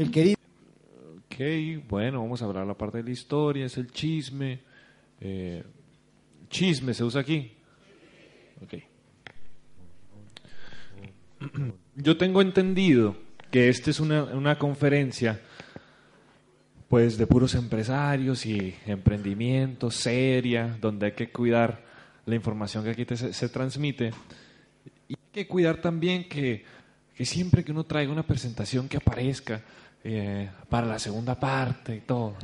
El querido. Ok, bueno, vamos a hablar la parte de la historia, es el chisme. Eh, chisme se usa aquí. Ok. Yo tengo entendido que esta es una, una conferencia pues de puros empresarios y emprendimientos, seria, donde hay que cuidar la información que aquí te- se, se transmite. Y hay que cuidar también que, que siempre que uno traiga una presentación que aparezca eh, para la segunda parte y todo.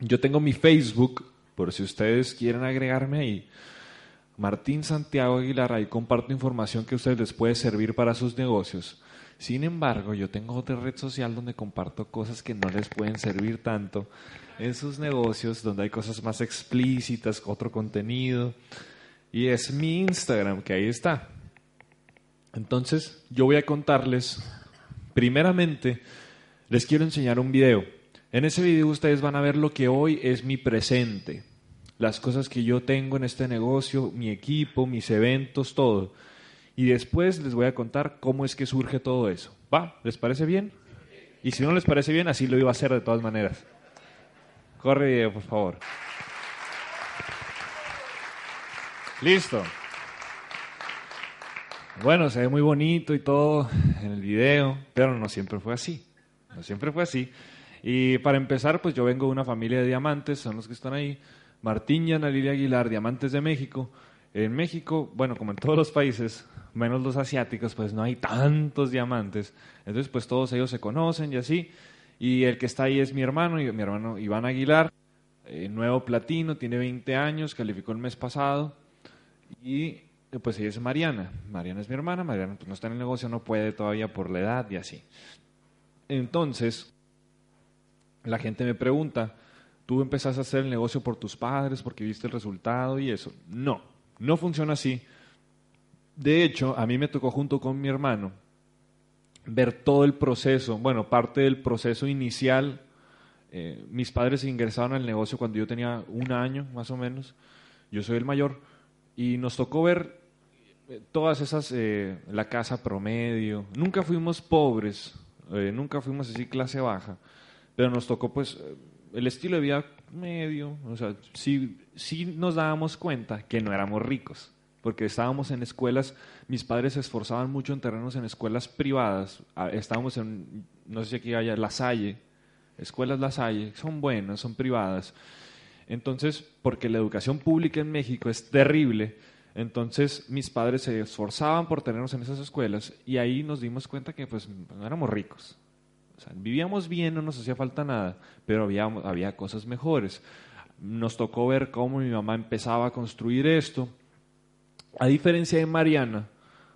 Yo tengo mi Facebook, por si ustedes quieren agregarme ahí. Martín Santiago Aguilar, ahí comparto información que a ustedes les puede servir para sus negocios. Sin embargo, yo tengo otra red social donde comparto cosas que no les pueden servir tanto en sus negocios, donde hay cosas más explícitas, otro contenido. Y es mi Instagram, que ahí está. Entonces, yo voy a contarles, primeramente, les quiero enseñar un video. En ese video ustedes van a ver lo que hoy es mi presente, las cosas que yo tengo en este negocio, mi equipo, mis eventos, todo. Y después les voy a contar cómo es que surge todo eso. ¿Va? ¿Les parece bien? Y si no les parece bien, así lo iba a hacer de todas maneras. Corre por favor. Listo. Bueno, se ve muy bonito y todo en el video, pero no siempre fue así. No siempre fue así. Y para empezar, pues yo vengo de una familia de diamantes, son los que están ahí. Martín y Ana Lilia Aguilar, diamantes de México. En México, bueno, como en todos los países, menos los asiáticos, pues no hay tantos diamantes. Entonces, pues todos ellos se conocen y así. Y el que está ahí es mi hermano, mi hermano Iván Aguilar, eh, nuevo platino, tiene 20 años, calificó el mes pasado. Y pues ella es Mariana. Mariana es mi hermana, Mariana pues, no está en el negocio, no puede todavía por la edad y así. Entonces, la gente me pregunta, ¿tú empezaste a hacer el negocio por tus padres porque viste el resultado y eso? No, no funciona así. De hecho, a mí me tocó junto con mi hermano ver todo el proceso, bueno, parte del proceso inicial. Eh, mis padres ingresaron al negocio cuando yo tenía un año, más o menos. Yo soy el mayor. Y nos tocó ver todas esas, eh, la casa promedio. Nunca fuimos pobres, eh, nunca fuimos así clase baja, pero nos tocó pues eh, el estilo de vida medio. O sea, sí, sí nos dábamos cuenta que no éramos ricos, porque estábamos en escuelas, mis padres se esforzaban mucho en tenernos en escuelas privadas. Ah, Estábamos en, no sé si aquí haya La Salle, escuelas La Salle, son buenas, son privadas. Entonces, porque la educación pública en México es terrible, entonces mis padres se esforzaban por tenernos en esas escuelas y ahí nos dimos cuenta que pues no éramos ricos. Vivíamos bien, no nos hacía falta nada, pero había, había cosas mejores. Nos tocó ver cómo mi mamá empezaba a construir esto. A diferencia de Mariana,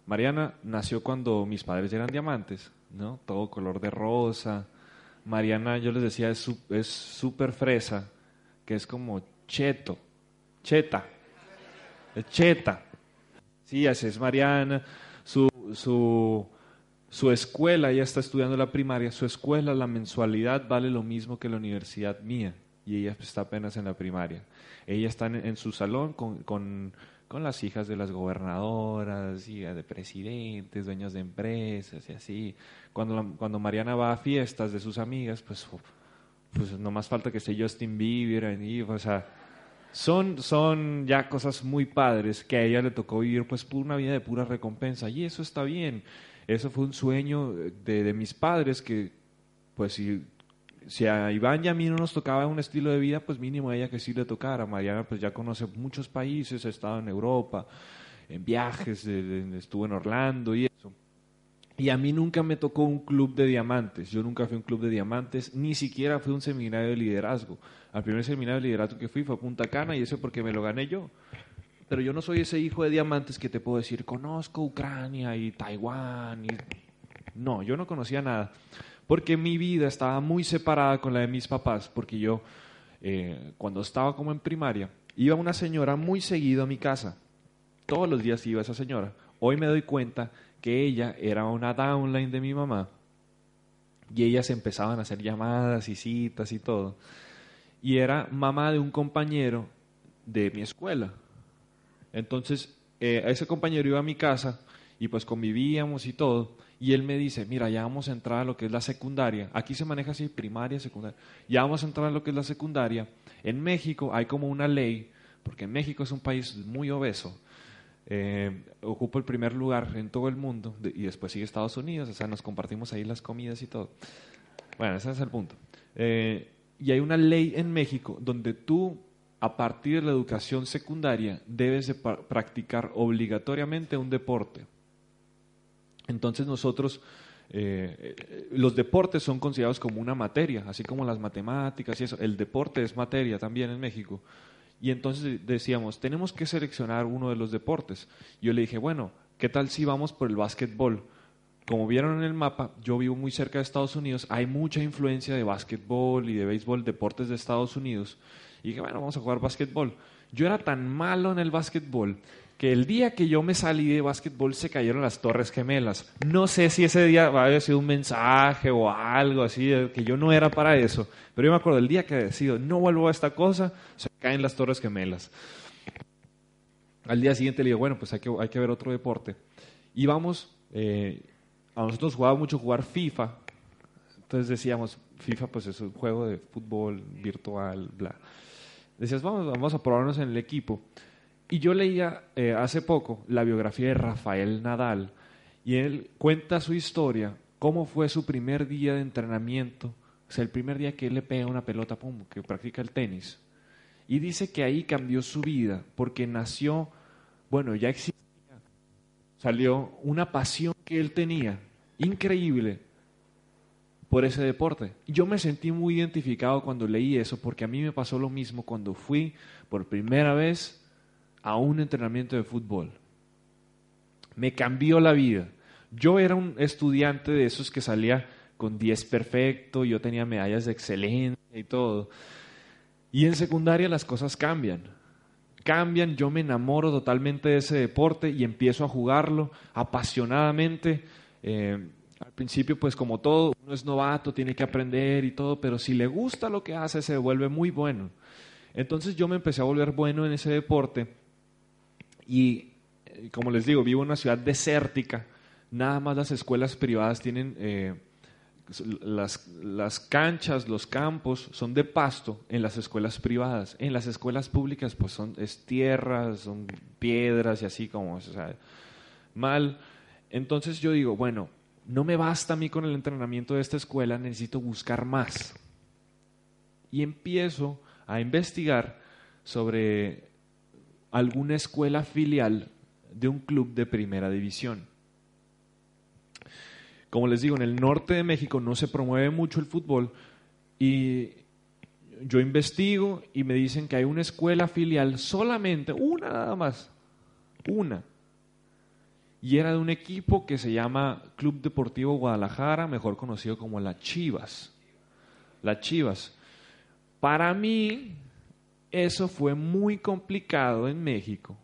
Mariana nació cuando mis padres eran diamantes, ¿no? Todo color de rosa. Mariana, yo les decía, es súper fresa, que es como cheto, cheta, cheta. Sí, así es Mariana. Su, su, su escuela, ella está estudiando la primaria, su escuela, la mensualidad vale lo mismo que la universidad mía. Y ella está apenas en la primaria. Ella está en, en su salón con, con, con las hijas de las gobernadoras, hijas de presidentes, dueños de empresas y así. Cuando, cuando Mariana va a fiestas de sus amigas, pues, pues no más falta que esté Justin Bieber ahí, o sea, son, son ya cosas muy padres que a ella le tocó vivir pues una vida de pura recompensa y eso está bien. Eso fue un sueño de, de mis padres que pues si, si a Iván y a mí no nos tocaba un estilo de vida, pues mínimo a ella que sí le tocara. Mariana pues ya conoce muchos países, ha estado en Europa, en viajes, estuvo en Orlando y. Y a mí nunca me tocó un club de diamantes. Yo nunca fui a un club de diamantes, ni siquiera fui a un seminario de liderazgo. Al primer seminario de liderazgo que fui fue a Punta Cana y eso porque me lo gané yo. Pero yo no soy ese hijo de diamantes que te puedo decir, conozco Ucrania y Taiwán. Y... No, yo no conocía nada. porque mi vida estaba muy separada con la de mis papás, porque yo, eh, cuando estaba como en primaria, iba una señora muy seguido a mi casa. Todos los días iba esa señora. Hoy me doy cuenta que ella era una downline de mi mamá y ellas empezaban a hacer llamadas y citas y todo. Y era mamá de un compañero de mi escuela. Entonces, eh, ese compañero iba a mi casa y pues convivíamos y todo. Y él me dice, mira, ya vamos a entrar a lo que es la secundaria. Aquí se maneja así, primaria, secundaria. Ya vamos a entrar a lo que es la secundaria. En México hay como una ley, porque México es un país muy obeso. Eh, ocupa el primer lugar en todo el mundo y después sigue Estados Unidos, o sea, nos compartimos ahí las comidas y todo. Bueno, ese es el punto. Eh, y hay una ley en México donde tú, a partir de la educación secundaria, debes de practicar obligatoriamente un deporte. Entonces nosotros, eh, los deportes son considerados como una materia, así como las matemáticas y eso. El deporte es materia también en México. Y entonces decíamos, tenemos que seleccionar uno de los deportes. Yo le dije, bueno, ¿qué tal si vamos por el básquetbol? Como vieron en el mapa, yo vivo muy cerca de Estados Unidos, hay mucha influencia de básquetbol y de béisbol, deportes de Estados Unidos. Y dije, bueno, vamos a jugar básquetbol. Yo era tan malo en el básquetbol que el día que yo me salí de básquetbol se cayeron las Torres Gemelas. No sé si ese día había sido un mensaje o algo así, que yo no era para eso, pero yo me acuerdo el día que decido no vuelvo a esta cosa, se caen las Torres Gemelas. Al día siguiente le digo, bueno, pues hay que, hay que ver otro deporte. Y vamos, eh, a nosotros jugaba mucho jugar FIFA, entonces decíamos, FIFA pues es un juego de fútbol virtual, bla. Decías, vamos, vamos a probarnos en el equipo. Y yo leía eh, hace poco la biografía de Rafael Nadal y él cuenta su historia, cómo fue su primer día de entrenamiento, o sea, el primer día que él le pega una pelota, pum, que practica el tenis. Y dice que ahí cambió su vida, porque nació, bueno, ya existía, salió una pasión que él tenía, increíble, por ese deporte. Yo me sentí muy identificado cuando leí eso, porque a mí me pasó lo mismo cuando fui por primera vez a un entrenamiento de fútbol. Me cambió la vida. Yo era un estudiante de esos que salía con 10 perfecto, yo tenía medallas de excelencia y todo. Y en secundaria las cosas cambian. Cambian, yo me enamoro totalmente de ese deporte y empiezo a jugarlo apasionadamente. Eh, al principio, pues como todo, uno es novato, tiene que aprender y todo, pero si le gusta lo que hace, se vuelve muy bueno. Entonces yo me empecé a volver bueno en ese deporte y eh, como les digo, vivo en una ciudad desértica. Nada más las escuelas privadas tienen eh, las, las, canchas, los campos son de pasto en las escuelas privadas. En las escuelas públicas, pues son tierras, son piedras y así como, mal. Entonces yo digo, bueno, no me basta a mí con el entrenamiento de esta escuela, necesito buscar más. Y empiezo a investigar sobre alguna escuela filial de un club de primera división. Como les digo, en el norte de México no se promueve mucho el fútbol y yo investigo y me dicen que hay una escuela filial solamente, una nada más, una. Y era de un equipo que se llama Club Deportivo Guadalajara, mejor conocido como la Chivas. La Chivas. Para mí, eso fue muy complicado en México.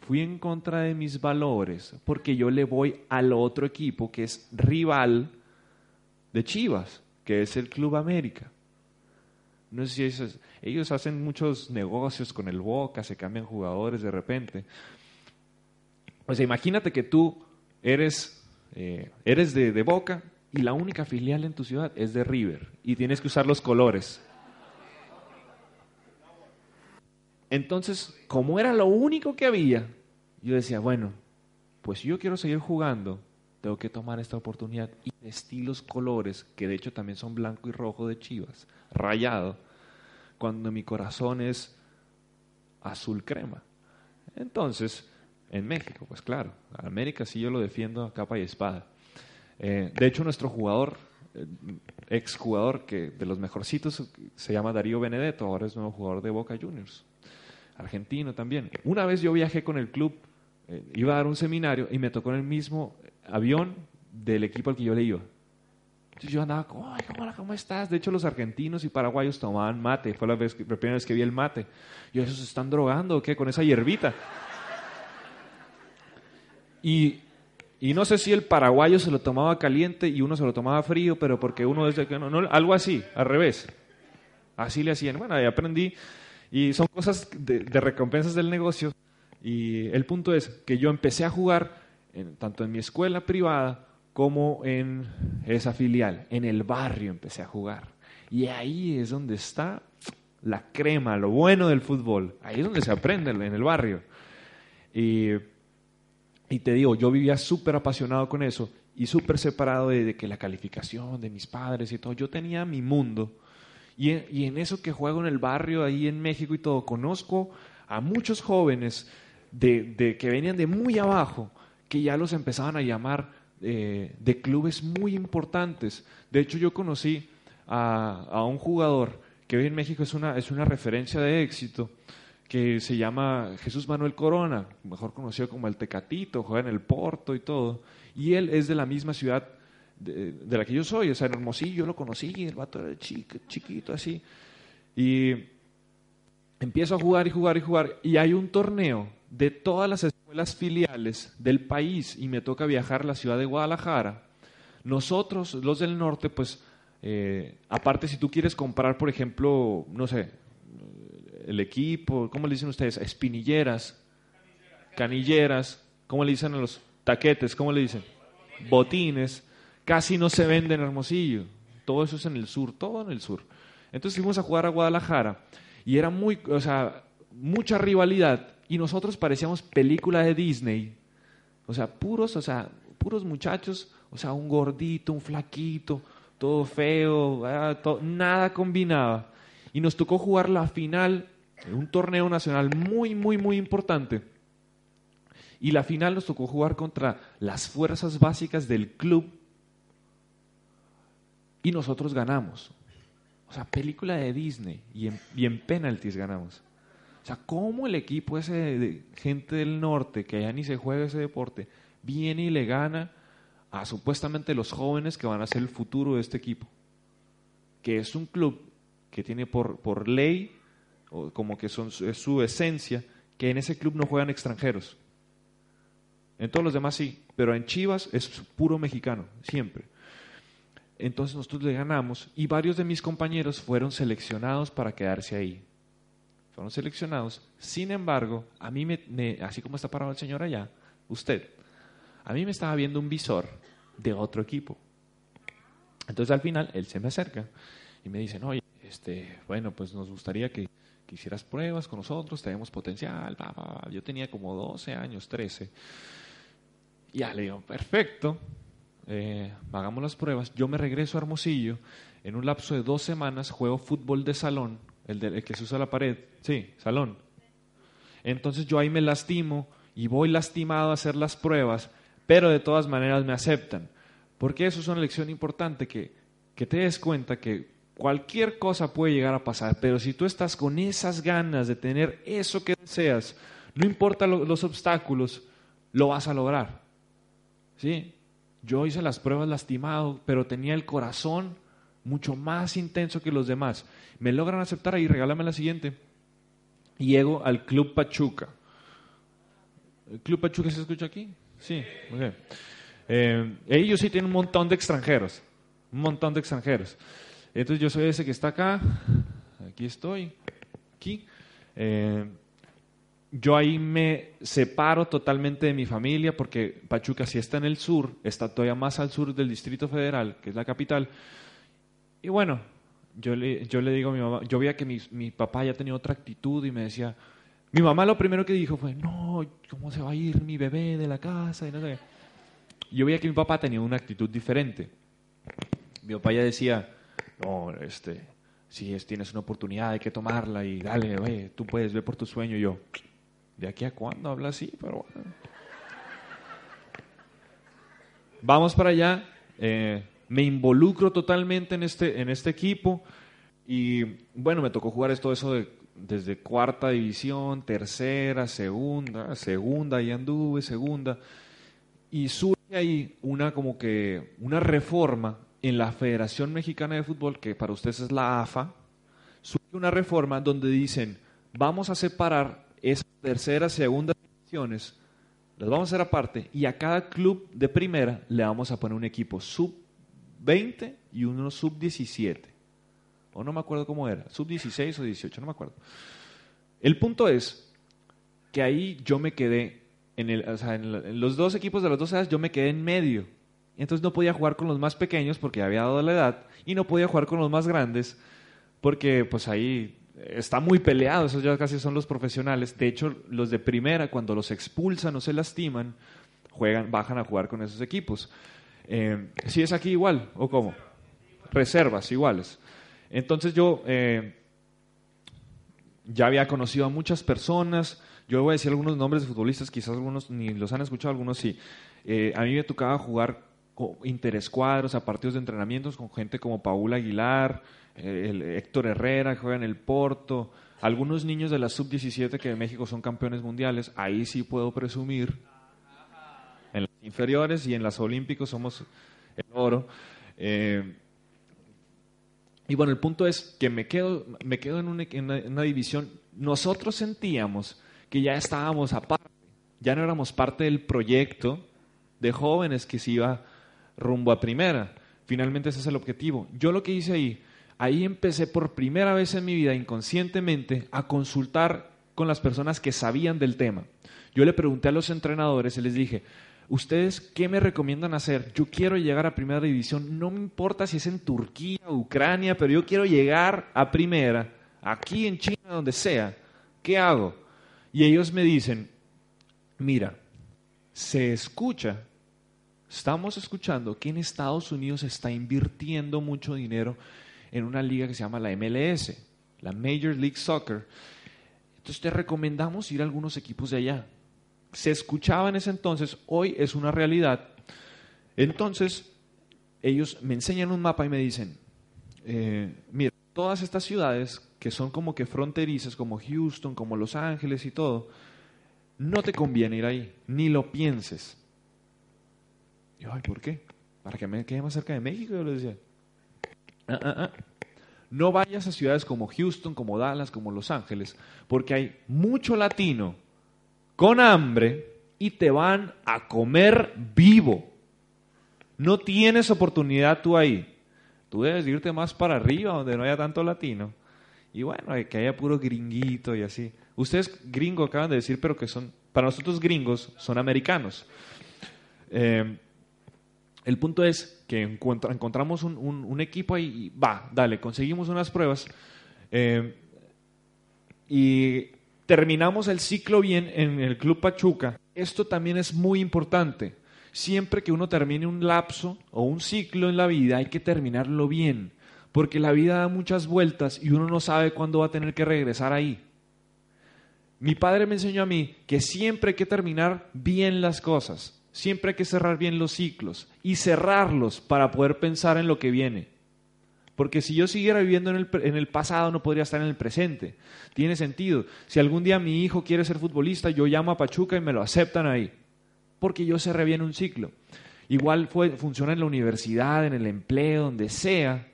Fui en contra de mis valores porque yo le voy al otro equipo que es rival de Chivas, que es el Club América. No sé si ellos hacen muchos negocios con el Boca, se cambian jugadores de repente. O sea, imagínate que tú eres, eh, eres de Boca y la única filial en tu ciudad es de River y tienes que usar los colores. Entonces, como era lo único que había, yo decía, bueno, pues yo quiero seguir jugando, tengo que tomar esta oportunidad y vestir los colores, que de hecho también son blanco y rojo de Chivas, rayado, cuando mi corazón es azul crema. Entonces, en México, pues claro, América sí yo lo defiendo a capa y espada. Eh, de hecho, nuestro jugador, eh, exjugador que de los mejorcitos, se llama Darío Benedetto, ahora es nuevo jugador de Boca Juniors argentino también. Una vez yo viajé con el club, eh, iba a dar un seminario y me tocó en el mismo avión del equipo al que yo le iba. Entonces yo andaba como, ay, ¿cómo, estás? De hecho, los argentinos y paraguayos tomaban mate. Fue la, vez, la primera vez que vi el mate. Yo, ¿esos se están drogando o qué? Con esa hierbita. Y, y, no sé si el paraguayo se lo tomaba caliente y uno se lo tomaba frío, pero porque uno desde que no, no algo así, al revés. Así le hacían. Bueno, ahí aprendí. Y son cosas de, recompensas del negocio. Y el punto es que yo empecé a jugar tanto en mi escuela privada como en esa filial. En el barrio empecé a jugar. Y ahí es donde está la crema, lo bueno del fútbol. Ahí es donde se aprende en el barrio. Y, y te digo, yo vivía súper apasionado con eso y súper separado de, de, que la calificación de mis padres y todo. Yo tenía mi mundo y en, eso que juego en el barrio, ahí en México y todo, conozco a muchos jóvenes de, que venían de muy abajo, que ya los empezaban a llamar eh, de clubes muy importantes. De hecho, yo conocí a, un jugador que hoy en México es una, es una referencia de éxito, que se llama Jesús Manuel Corona, mejor conocido como el Tecatito, juega en el Porto y todo. Y él es de la misma ciudad de, la que yo soy, o sea, en Hermosillo lo conocí, el vato era chiquito así. Y empiezo a jugar y jugar y jugar, y hay un torneo de todas las escuelas filiales del país y me toca viajar a la ciudad de Guadalajara. Nosotros, los del norte, pues, eh, aparte si tú quieres comprar, por ejemplo, no sé, el equipo, ¿cómo le dicen ustedes? Espinilleras, canilleras, ¿cómo le dicen a los taquetes? ¿Cómo le dicen? Botines casi no se vende en Hermosillo. Todo eso es en el sur, todo en el sur. Entonces fuimos a jugar a Guadalajara y era muy, o sea, mucha rivalidad y nosotros parecíamos película de Disney. O sea, puros, o sea, puros muchachos, o sea, un gordito, un flaquito, todo feo, nada combinaba. Y nos tocó jugar la final en un torneo nacional muy, muy, muy importante. Y la final nos tocó jugar contra las fuerzas básicas del club y nosotros ganamos. O sea, película de Disney y en, y en penalties ganamos. O sea, ¿cómo el equipo ese de gente del norte, que allá ni se juega ese deporte, viene y le gana a supuestamente los jóvenes que van a ser el futuro de este equipo? Que es un club que tiene por, por ley, o como que son, es su esencia, que en ese club no juegan extranjeros. En todos los demás sí, pero en Chivas es puro mexicano, siempre. Entonces nosotros le ganamos y varios de mis compañeros fueron seleccionados para quedarse ahí. Fueron seleccionados. Sin embargo, a mí me, así como está parado el señor allá, usted, a mí me estaba viendo un visor de otro equipo. Entonces al final él se me acerca y me dice, no, este, bueno, pues nos gustaría que, que hicieras pruebas con nosotros, tenemos potencial. Yo tenía como 12 años, 13. Y ya le digo, perfecto, eh, hagamos las pruebas, yo me regreso a Hermosillo, en un lapso de dos semanas juego fútbol de salón, el, que se usa la pared, sí, salón. Entonces yo ahí me lastimo y voy lastimado a hacer las pruebas, pero de todas maneras me aceptan. Porque eso es una lección importante, que, que te des cuenta que cualquier cosa puede llegar a pasar, pero si tú estás con esas ganas de tener eso que deseas, no importa los obstáculos, lo vas a lograr. ¿Sí? Yo hice las pruebas lastimado, pero tenía el corazón mucho más intenso que los demás. Me logran aceptar ahí, regálame la siguiente. Y llego al Club Pachuca. ¿El Club Pachuca se escucha aquí? Sí, eh, ellos sí tienen un montón de extranjeros, un montón de extranjeros. Entonces yo soy ese que está acá, aquí estoy, aquí. Eh, yo ahí me separo totalmente de mi familia porque Pachuca si está en el sur, está todavía más al sur del Distrito Federal, que es la capital. Y bueno, yo le, yo le digo a mi mamá, yo veía que mi, mi papá ya tenía otra actitud y me decía, mi mamá lo primero que dijo fue, no, ¿cómo se va a ir mi bebé de la casa? Y no sé. Yo veía que mi papá tenía una actitud diferente. Mi papá ya decía, no, este, si es, tienes una oportunidad hay que tomarla y dale, oye, tú puedes ver por tu sueño. Y yo, ¿De aquí a cuándo habla así? Pero Vamos para allá. Eh, me involucro totalmente en este, en este equipo. Y bueno, me tocó jugar esto eso de, desde cuarta división, tercera, segunda, segunda, y anduve, segunda. Y surge ahí una como que una reforma en la Federación Mexicana de Fútbol, que para ustedes es la AFA, surge una reforma donde dicen, vamos a separar esas terceras, segundas divisiones, las vamos a hacer aparte, y a cada club de primera le vamos a poner un equipo sub-20 y uno sub-17. O no me acuerdo cómo era, sub-16 o 18, no me acuerdo. El punto es que ahí yo me quedé, en, el, en los dos equipos de las dos edades, yo me quedé en medio. Entonces no podía jugar con los más pequeños porque ya había dado la edad, y no podía jugar con los más grandes porque pues ahí está muy peleado, esos ya casi son los profesionales. De hecho, los de primera, cuando los expulsan o se lastiman, juegan, bajan a jugar con esos equipos. Eh, ¿Sí es aquí igual o cómo? Reservas iguales. Entonces yo eh, ya había conocido a muchas personas. Yo voy a decir algunos nombres de futbolistas, quizás algunos ni los han escuchado, algunos sí. Eh, a mí me tocaba jugar interescuadros, a partidos de entrenamientos con gente como Paula Aguilar, eh, el Héctor Herrera, que juega en el Porto, algunos niños de la sub-17 que en México son campeones mundiales, ahí sí puedo presumir. En las inferiores y en las olímpicos somos el oro. Eh, y bueno, el punto es que me quedo, me quedo en, una, división. Nosotros sentíamos que ya estábamos aparte, ya no éramos parte del proyecto de jóvenes que se iba rumbo a primera. Finalmente ese es el objetivo. Yo lo que hice ahí, ahí empecé por primera vez en mi vida inconscientemente a consultar con las personas que sabían del tema. Yo le pregunté a los entrenadores y les dije, ¿ustedes qué me recomiendan hacer? Yo quiero llegar a primera división, no me importa si es en Turquía Ucrania, pero yo quiero llegar a primera, aquí en China, donde sea. ¿Qué hago? Y ellos me dicen, mira, se escucha Estamos escuchando que en Estados Unidos se está invirtiendo mucho dinero en una liga que se llama la MLS, la Major League Soccer. Entonces te recomendamos ir a algunos equipos de allá. Se escuchaba en ese entonces, hoy es una realidad. Entonces, ellos me enseñan un mapa y me dicen, eh, mira, todas estas ciudades que son como que fronterizas, como Houston, como Los Ángeles y todo, no te conviene ir ahí, ni lo pienses ay, ¿por qué? Para que me quede más cerca de México, yo le decía. Ah, ah, ah. No vayas a ciudades como Houston, como Dallas, como Los Ángeles, porque hay mucho latino con hambre y te van a comer vivo. No tienes oportunidad tú ahí. Tú debes irte más para arriba, donde no haya tanto latino. Y bueno, que haya puro gringuito y así. Ustedes gringos acaban de decir, pero que son, para nosotros gringos, son americanos. Eh, el punto es que encontramos un, equipo ahí y va, dale, conseguimos unas pruebas eh, y terminamos el ciclo bien en el Club Pachuca. Esto también es muy importante. Siempre que uno termine un lapso o un ciclo en la vida hay que terminarlo bien, porque la vida da muchas vueltas y uno no sabe cuándo va a tener que regresar ahí. Mi padre me enseñó a mí que siempre hay que terminar bien las cosas. Siempre hay que cerrar bien los ciclos y cerrarlos para poder pensar en lo que viene. Porque si yo siguiera viviendo en el, en el, pasado, no podría estar en el presente. Tiene sentido. Si algún día mi hijo quiere ser futbolista, yo llamo a Pachuca y me lo aceptan ahí. Porque yo cerré bien un ciclo. Igual fue, funciona en la universidad, en el empleo, donde sea.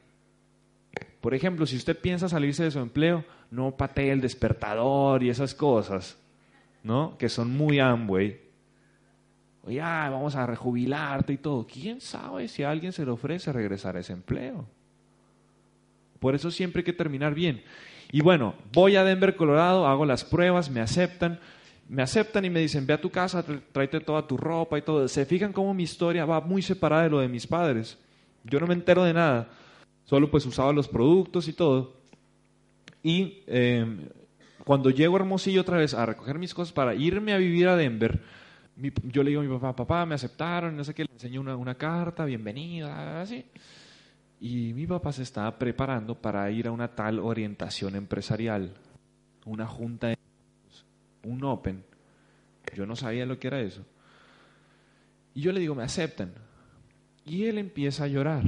Por ejemplo, si usted piensa salirse de su empleo, no patee el despertador y esas cosas, ¿no? Que son muy Amway oye, vamos a rejubilarte y todo. ¿Quién sabe si a alguien se le ofrece regresar a ese empleo? Por eso siempre hay que terminar bien. Y bueno, voy a Denver, Colorado, hago las pruebas, me aceptan, me aceptan y me dicen, ve a tu casa, tráete toda tu ropa y todo. Se fijan cómo mi historia va muy separada de lo de mis padres. Yo no me entero de nada, solo pues usaba los productos y todo. Y eh, cuando llego a Hermosillo otra vez a recoger mis cosas para irme a vivir a Denver, yo le digo a mi papá, papá, me aceptaron, no sé qué, le enseñé una, una carta, bienvenida, así. Y mi papá se estaba preparando para ir a una tal orientación empresarial, una junta, de, un open. Yo no sabía lo que era eso. Y yo le digo, me aceptan. Y él empieza a llorar.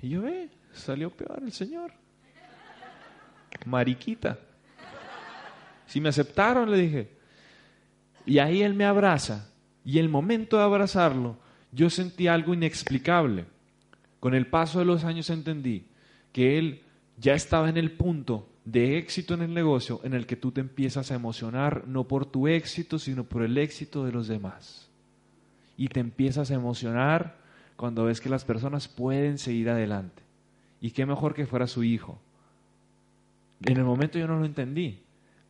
Y yo, ve, salió peor el señor. Mariquita. Si me aceptaron, le dije. Y ahí él me abraza y el momento de abrazarlo, yo sentí algo inexplicable. Con el paso de los años entendí que él ya estaba en el punto de éxito en el negocio en el que tú te empiezas a emocionar no por tu éxito, sino por el éxito de los demás. Y te empiezas a emocionar cuando ves que las personas pueden seguir adelante. Y qué mejor que fuera su hijo. En el momento yo no lo entendí,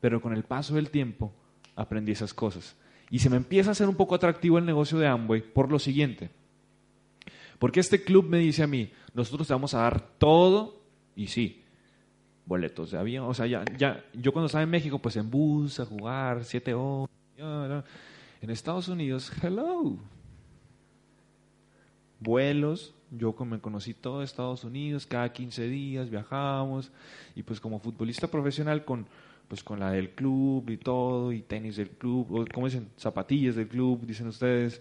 pero con el paso del tiempo aprendí esas cosas. Y se me empieza a hacer un poco atractivo el negocio de Amway por lo siguiente. Porque este club me dice a mí, nosotros te vamos a dar todo, y sí, boletos avión, o sea, ya, ya, yo cuando estaba en México, pues en bus, a jugar, siete horas, en Estados Unidos, hello, vuelos, yo me conocí todo Estados Unidos, cada 15 días viajábamos, y pues como futbolista profesional con pues con la del club y todo, y tenis del club, o como dicen, zapatillas del club, dicen ustedes,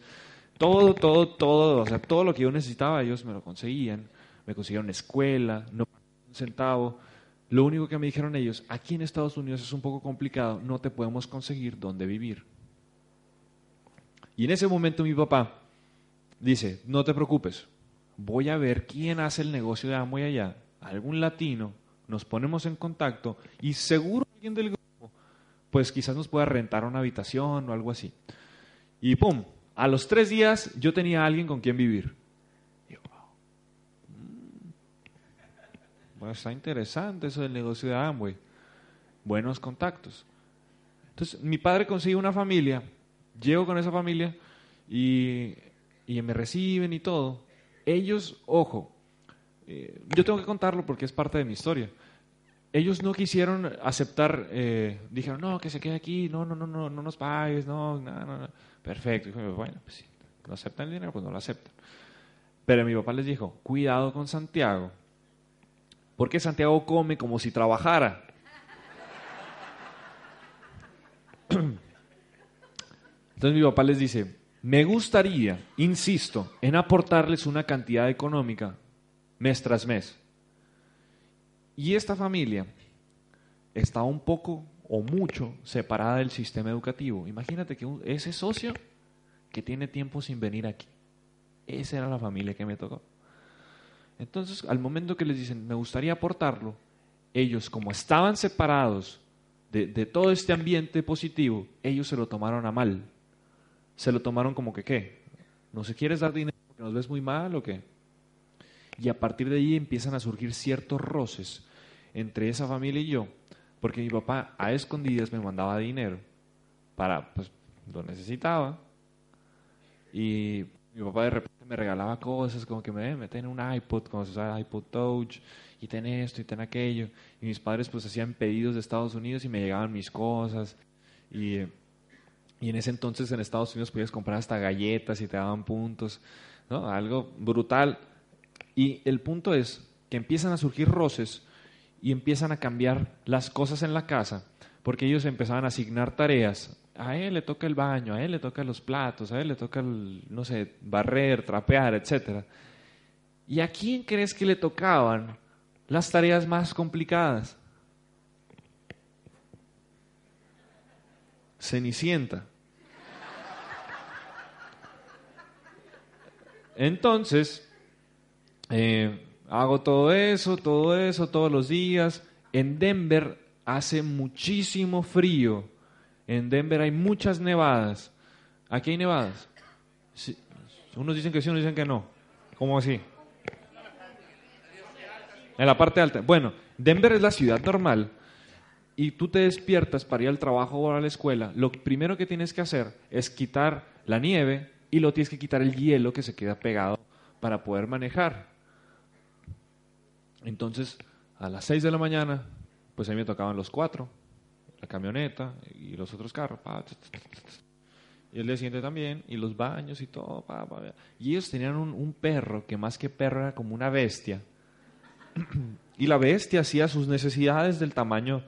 todo, todo, todo, o sea, todo lo que yo necesitaba, ellos me lo conseguían, me consiguieron escuela, no un centavo. Lo único que me dijeron ellos, aquí en Estados Unidos es un poco complicado, no te podemos conseguir dónde vivir. Y en ese momento mi papá dice, no te preocupes, voy a ver quién hace el negocio de Amway allá, algún latino, nos ponemos en contacto y seguro alguien del grupo, pues quizás nos pueda rentar una habitación o algo así. Y pum, a los tres días yo tenía a alguien con quien vivir. Mm, bueno, está interesante eso del negocio de Amway. Buenos contactos. Entonces, mi padre consigue una familia, llego con esa familia y, y me reciben y todo. Ellos, ojo, eh, yo tengo que contarlo porque es parte de mi historia. Ellos no quisieron aceptar, eh, dijeron, no, que se quede aquí, no, no, no, no, no nos pagues, no, no, no. Perfecto. bueno, pues si no aceptan el dinero, pues no lo aceptan. Pero mi papá les dijo, cuidado con Santiago, porque Santiago come como si trabajara. Entonces mi papá les dice, me gustaría, insisto, en aportarles una cantidad económica mes tras mes. Y esta familia está un poco o mucho separada del sistema educativo. Imagínate que ese socio que tiene tiempo sin venir aquí, esa era la familia que me tocó. Entonces, al momento que les dicen, me gustaría aportarlo, ellos, como estaban separados de, de todo este ambiente positivo, ellos se lo tomaron a mal. Se lo tomaron como que, ¿qué? ¿No se quieres dar dinero porque nos ves muy mal o qué? Y a partir de ahí empiezan a surgir ciertos roces entre esa familia y yo, porque mi papá a escondidas me mandaba dinero para, pues, lo necesitaba. Y mi papá de repente me regalaba cosas como que me meten un iPod, como se usa iPod Touch, y ten esto y ten aquello. Y mis padres pues hacían pedidos de Estados Unidos y me llegaban mis cosas. Y, y en ese entonces en Estados Unidos podías comprar hasta galletas y te daban puntos, ¿no? Algo brutal. Y el punto es que empiezan a surgir roces y empiezan a cambiar las cosas en la casa, porque ellos empezaban a asignar tareas. A él le toca el baño, a él le toca los platos, a él le toca, no sé, barrer, trapear, etc. ¿Y a quién crees que le tocaban las tareas más complicadas? Cenicienta. Entonces, eh, hago todo eso, todo eso, todos los días. En Denver hace muchísimo frío. En Denver hay muchas nevadas. ¿Aquí hay nevadas? Unos dicen que sí, unos dicen que no. ¿Cómo así? En la parte alta. Bueno, Denver es la ciudad normal y tú te despiertas para ir al trabajo o a la escuela. Lo primero que tienes que hacer es quitar la nieve y lo tienes que quitar el hielo que se queda pegado para poder manejar. Entonces, a las 6 de la mañana, pues a mí me tocaban los cuatro, la camioneta y los otros carros. y el día también, y los baños y todo. y ellos tenían un, un perro que más que perro era como una bestia. y la bestia hacía sus necesidades del tamaño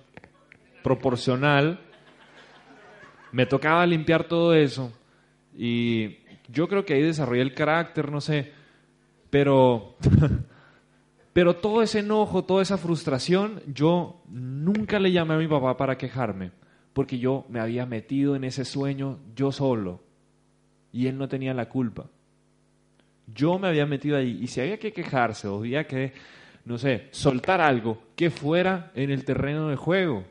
proporcional. Me tocaba limpiar todo eso. Y yo creo que ahí desarrollé el carácter, no sé. Pero Pero todo ese enojo, toda esa frustración, yo nunca le llamé a mi papá para quejarme, porque yo me había metido en ese sueño yo solo y él no tenía la culpa. Yo me había metido ahí y si había que quejarse o había que, no sé, soltar algo, que fuera en el terreno de juego.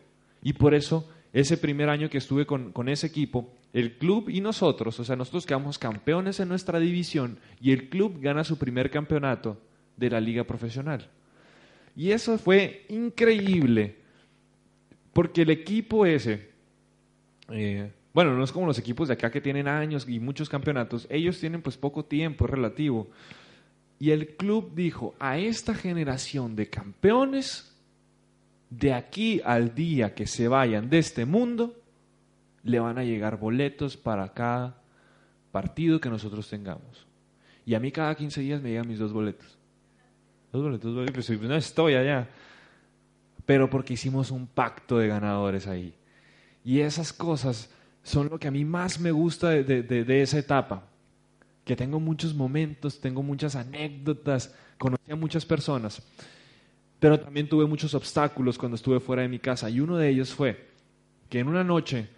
Y por eso, ese primer año que estuve con, con ese equipo, el club y nosotros, o sea, nosotros quedamos campeones en nuestra división y el club gana su primer campeonato de la liga profesional. Y eso fue increíble, porque el equipo ese, eh, bueno, no es como los equipos de acá que tienen años y muchos campeonatos, ellos tienen pues poco tiempo, relativo. Y el club dijo, a esta generación de campeones, de aquí al día que se vayan de este mundo, le van a llegar boletos para cada partido que nosotros tengamos. Y a mí cada 15 días me llegan mis dos boletos. Boletos. Pues, no estoy allá. Pero porque hicimos un pacto de ganadores ahí. Y esas cosas son lo que a mí más me gusta de, de esa etapa. Que tengo muchos momentos, tengo muchas anécdotas, conocí a muchas personas. Pero también tuve muchos obstáculos cuando estuve fuera de mi casa. Y uno de ellos fue que en una noche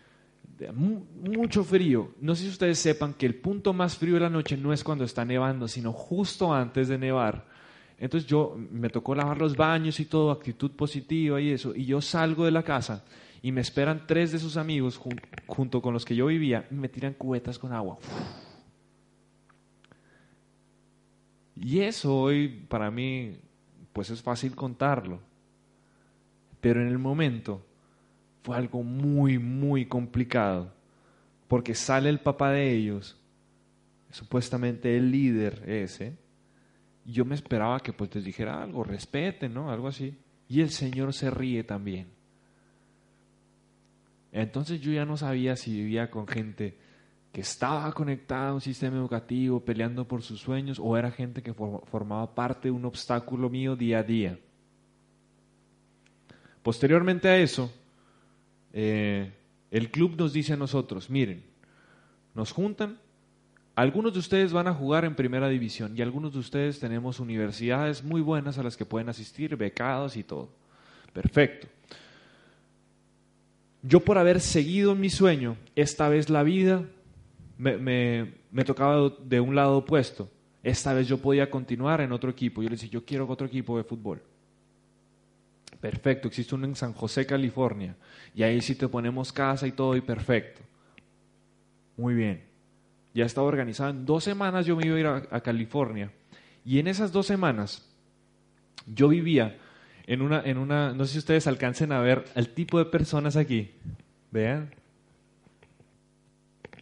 mucho frío. No sé si ustedes sepan que el punto más frío de la noche no es cuando está nevando, sino justo antes de nevar. Entonces yo me tocó lavar los baños y todo, actitud positiva y eso, y yo salgo de la casa y me esperan tres de sus amigos junto con los que yo vivía y me tiran cubetas con agua. Y eso hoy para mí pues es fácil contarlo. Pero en el momento fue algo muy, muy complicado, porque sale el papá de ellos, supuestamente el líder ese, yo me esperaba que pues les dijera algo, respeten, ¿no? Algo así. Y el Señor se ríe también. Entonces yo ya no sabía si vivía con gente que estaba conectada a un sistema educativo, peleando por sus sueños, o era gente que formaba parte de un obstáculo mío día a día. Posteriormente a eso, eh, el club nos dice a nosotros, miren, nos juntan, algunos de ustedes van a jugar en primera división y algunos de ustedes tenemos universidades muy buenas a las que pueden asistir, becados y todo. Perfecto. Yo por haber seguido mi sueño, esta vez la vida me, tocaba de un lado opuesto. Esta vez yo podía continuar en otro equipo. Yo le decía, yo quiero otro equipo de fútbol. Perfecto, existe uno en San José, California. Y ahí sí te ponemos casa y todo y perfecto. Muy bien. Ya estaba organizado. En dos semanas yo me iba a ir a, California. Y en esas dos semanas yo vivía en una, en una, no sé si ustedes alcancen a ver el tipo de personas aquí. Vean.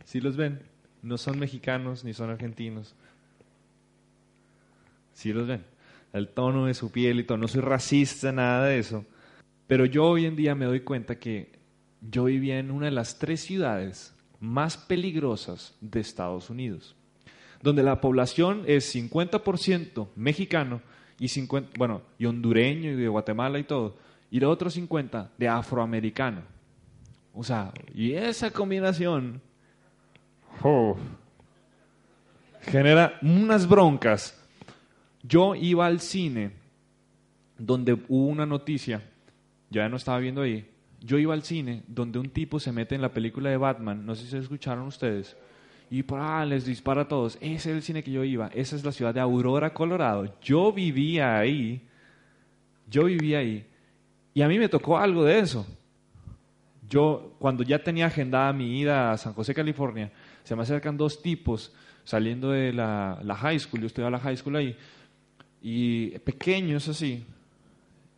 ¿Sí los ven? No son mexicanos ni son argentinos. ¿Sí los ven? el tono de su piel y todo. No soy racista, nada de eso. Pero yo hoy en día me doy cuenta que yo vivía en una de las tres ciudades más peligrosas de Estados Unidos, donde la población es 50% mexicano y 50, bueno, y hondureño y de Guatemala y todo, y el otro 50 de afroamericano. O sea, y esa combinación genera unas broncas yo iba al cine donde hubo una noticia, ya no estaba viendo ahí, yo iba al cine donde un tipo se mete en la película de Batman, no sé si escucharon ustedes, y ah, les dispara a todos. Ese es el cine que yo iba, esa es la ciudad de Aurora, Colorado. Yo vivía ahí, yo vivía ahí, y a mí me tocó algo de eso. Yo, cuando ya tenía agendada mi ida a San José, California, se me acercan dos tipos saliendo de la, la high school, yo estoy a la high school ahí, y pequeños así.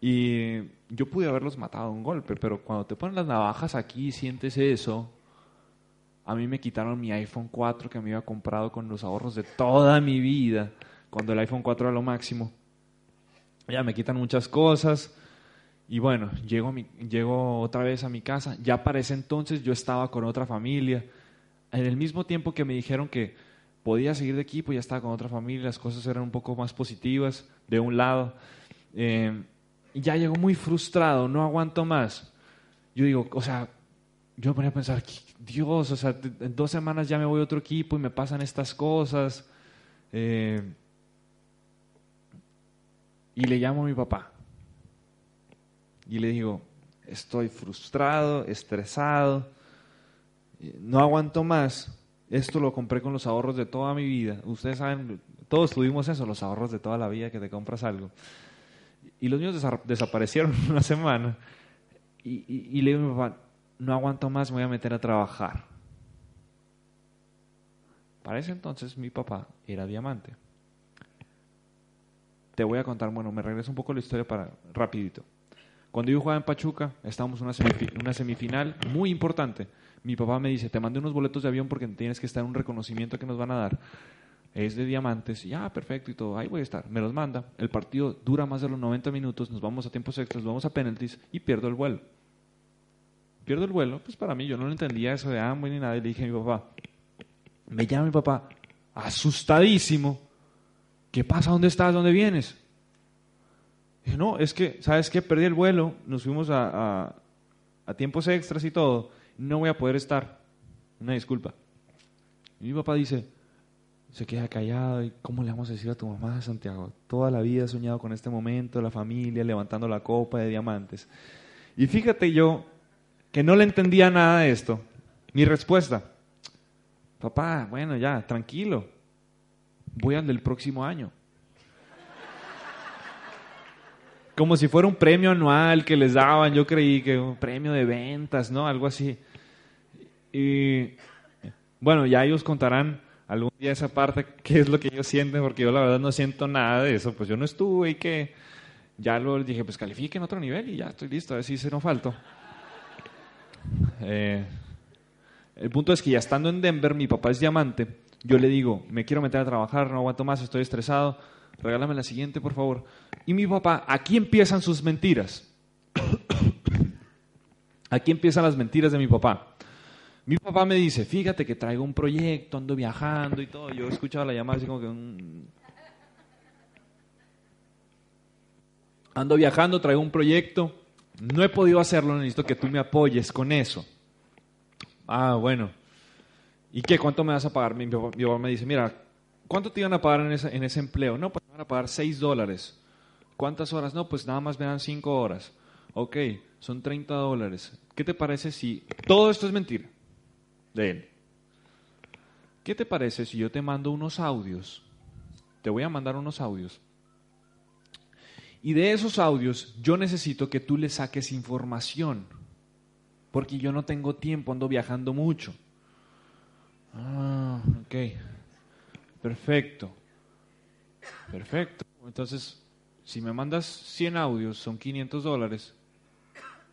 Y yo pude haberlos matado a un golpe, pero cuando te ponen las navajas aquí y sientes eso, a mí me quitaron mi iPhone 4 que me había comprado con los ahorros de toda mi vida, cuando el iPhone 4 era lo máximo. Ya me quitan muchas cosas. Y bueno, llego, mi, llego otra vez a mi casa. Ya para ese entonces yo estaba con otra familia. En el mismo tiempo que me dijeron que podía seguir de equipo, ya estaba con otra familia, las cosas eran un poco más positivas de un lado. Eh, ya llegó muy frustrado, no aguanto más. Yo digo, o sea, yo me ponía a pensar, Dios, o sea, en dos semanas ya me voy a otro equipo y me pasan estas cosas. Eh, y le llamo a mi papá. Y le digo, estoy frustrado, estresado, no aguanto más esto lo compré con los ahorros de toda mi vida. Ustedes saben, todos tuvimos eso, los ahorros de toda la vida que te compras algo. Y los míos desaparecieron una semana. Y, le digo a mi papá, no aguanto más, me voy a meter a trabajar. Para ese entonces mi papá era diamante. Te voy a contar, bueno, me regreso un poco la historia para rapidito. Cuando yo jugaba en Pachuca, estábamos en una, una semifinal muy importante. Mi papá me dice, te mandé unos boletos de avión porque tienes que estar en un reconocimiento que nos van a dar. Es de diamantes. Y, ah, perfecto y todo. Ahí voy a estar. Me los manda. El partido dura más de los 90 minutos. Nos vamos a tiempos extras, vamos a penalties y pierdo el vuelo. Pierdo el vuelo. Pues para mí, yo no lo entendía eso de hambre ni nada. Y le dije a mi papá, me llama mi papá, asustadísimo. ¿Qué pasa? ¿Dónde estás? ¿Dónde vienes? Dije, no, es que, ¿sabes qué? Perdí el vuelo, nos fuimos a, a, tiempos extras y todo, no voy a poder estar. Una disculpa. Y mi papá dice, se queda callado, ¿y cómo le vamos a decir a tu mamá, Santiago? Toda la vida he soñado con este momento, la familia, levantando la copa de diamantes. Y fíjate yo, que no le entendía nada de esto. Mi respuesta, papá, bueno, ya, tranquilo, voy al del próximo año. Como si fuera un premio anual que les daban, yo creí que un premio de ventas, ¿no? Algo así. Y bueno, ya ellos contarán algún día esa parte, qué es lo que ellos sienten, porque yo la verdad no siento nada de eso, pues yo no estuve y que ya luego dije, pues califiquen otro nivel y ya estoy listo, a ver si se no falto. Eh, el punto es que ya estando en Denver, mi papá es diamante, yo le digo, me quiero meter a trabajar, no aguanto más, estoy estresado, regálame la siguiente, por favor. Y mi papá, aquí empiezan sus mentiras. aquí empiezan las mentiras de mi papá. Mi papá me dice, fíjate que traigo un proyecto, ando viajando y todo. Yo he escuchado la llamada así como que... Mm". Ando viajando, traigo un proyecto. No he podido hacerlo, necesito que tú me apoyes con eso. Ah, bueno. ¿Y qué? ¿Cuánto me vas a pagar? Mi papá, me dice, mira, ¿cuánto te iban a pagar en ese, en ese empleo? No, pues me van a pagar 6 dólares. ¿Cuántas horas? No, pues nada más me dan 5 horas. Ok, son 30 dólares. ¿Qué te parece si todo esto es mentira de él? ¿Qué te parece si yo te mando unos audios? Te voy a mandar unos audios. Y de esos audios yo necesito que tú le saques información. Porque yo no tengo tiempo, ando viajando mucho. Ah, ok. Perfecto. Perfecto. Entonces, si me mandas 100 audios, son 500 dólares.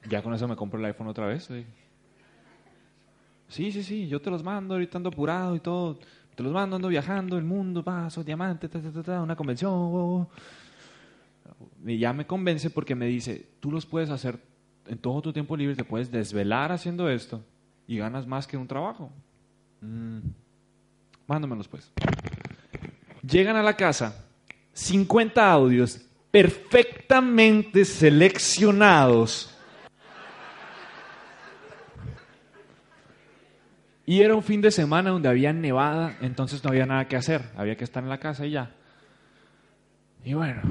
Ya con eso me compro el iPhone otra vez. Sí, sí, sí, yo te los mando, ahorita ando apurado y todo. Te los mando, ando viajando, el mundo, paso, diamante, ta, ta, ta, una convención. Y ya me convence porque me dice, tú los puedes hacer en todo tu tiempo libre, te puedes desvelar haciendo esto y ganas más que un trabajo. Mm. Mándamelos pues. Llegan a la casa 50 audios perfectamente seleccionados. Y era un fin de semana donde había nevada, entonces no había nada que hacer, había que estar en la casa y ya. Y bueno,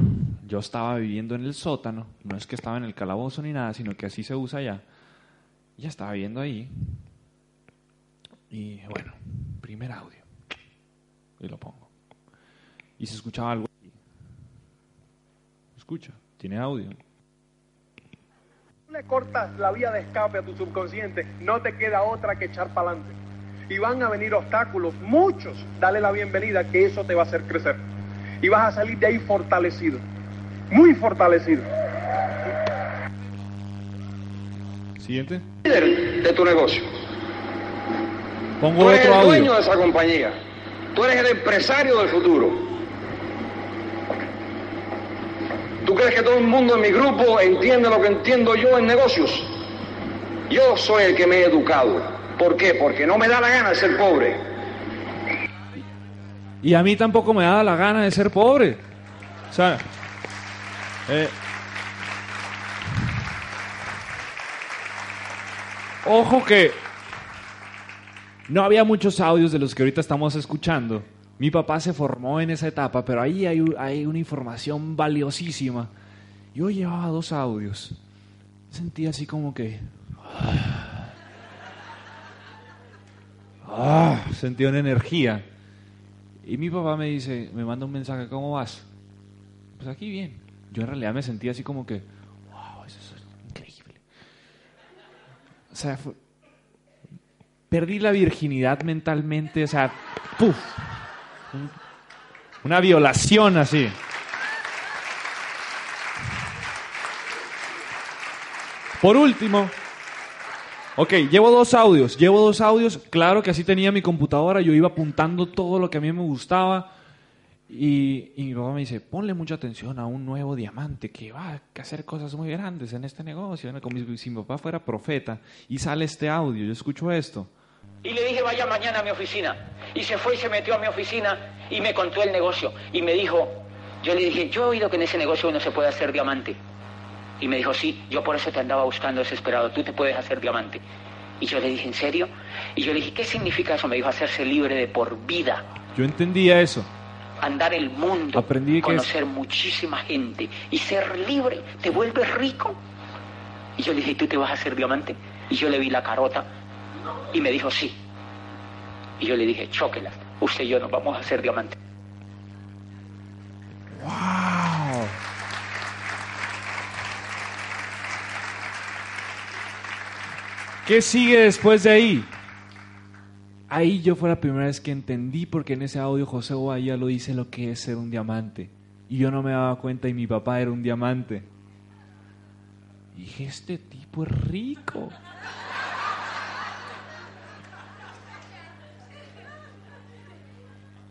yo estaba viviendo en el sótano, no es que estaba en el calabozo ni nada, sino que así se usa ya. Ya estaba viviendo ahí. Y bueno, primer audio. Y lo pongo. Y se escuchaba algo. Escucha, tiene audio. Le cortas la vía de escape a tu subconsciente, no te queda otra que echar para adelante. Y van a venir obstáculos, muchos. Dale la bienvenida, que eso te va a hacer crecer. Y vas a salir de ahí fortalecido, muy fortalecido. Siguiente. Líder de tu negocio. Pongo Tú eres otro el audio. dueño de esa compañía. Tú eres el empresario del futuro. ¿Tú crees que todo el mundo en mi grupo entiende lo que entiendo yo en negocios? Yo soy el que me he educado. ¿Por qué? Porque no me da la gana de ser pobre. Y a mí tampoco me da la gana de ser pobre. O sea, eh, ojo que no había muchos audios de los que ahorita estamos escuchando. Mi papá se formó en esa etapa, pero ahí hay, hay una información valiosísima. Yo llevaba dos audios. Sentía así como que... ah, sentí una energía. Y mi papá me dice, me manda un mensaje, ¿cómo vas? Pues aquí bien. Yo en realidad me sentía así como que, wow, eso es increíble. O sea, perdí la virginidad mentalmente, o sea, ¡puf! Una violación así. Por último, ok, llevo dos audios, llevo dos audios, claro que así tenía mi computadora, yo iba apuntando todo lo que a mí me gustaba y, mi papá me dice, ponle mucha atención a un nuevo diamante que va a hacer cosas muy grandes en este negocio, como si mi papá fuera profeta y sale este audio, yo escucho esto. Y le dije, vaya mañana a mi oficina. Y se fue y se metió a mi oficina y me contó el negocio. Y me dijo, yo le dije, yo he oído que en ese negocio uno se puede hacer diamante. Y me dijo, sí, yo por eso te andaba buscando desesperado, tú te puedes hacer diamante. Y yo le dije, ¿en serio? Y yo le dije, ¿qué significa eso? Me dijo, hacerse libre de por vida. Yo entendía eso. Andar el mundo, Aprendí conocer muchísima gente y ser libre, te vuelves rico. Y yo le dije, ¿tú te vas a hacer diamante? Y yo le vi la carota y me dijo, sí. Y yo le dije, chóquela, usted y yo nos vamos a hacer diamante. ¡Wow! ¿Qué sigue después de ahí? Ahí yo fue la primera vez que entendí porque en ese audio José Bahía lo dice lo que es ser un diamante. Y yo no me daba cuenta y mi papá era un diamante. Y dije, este tipo es rico.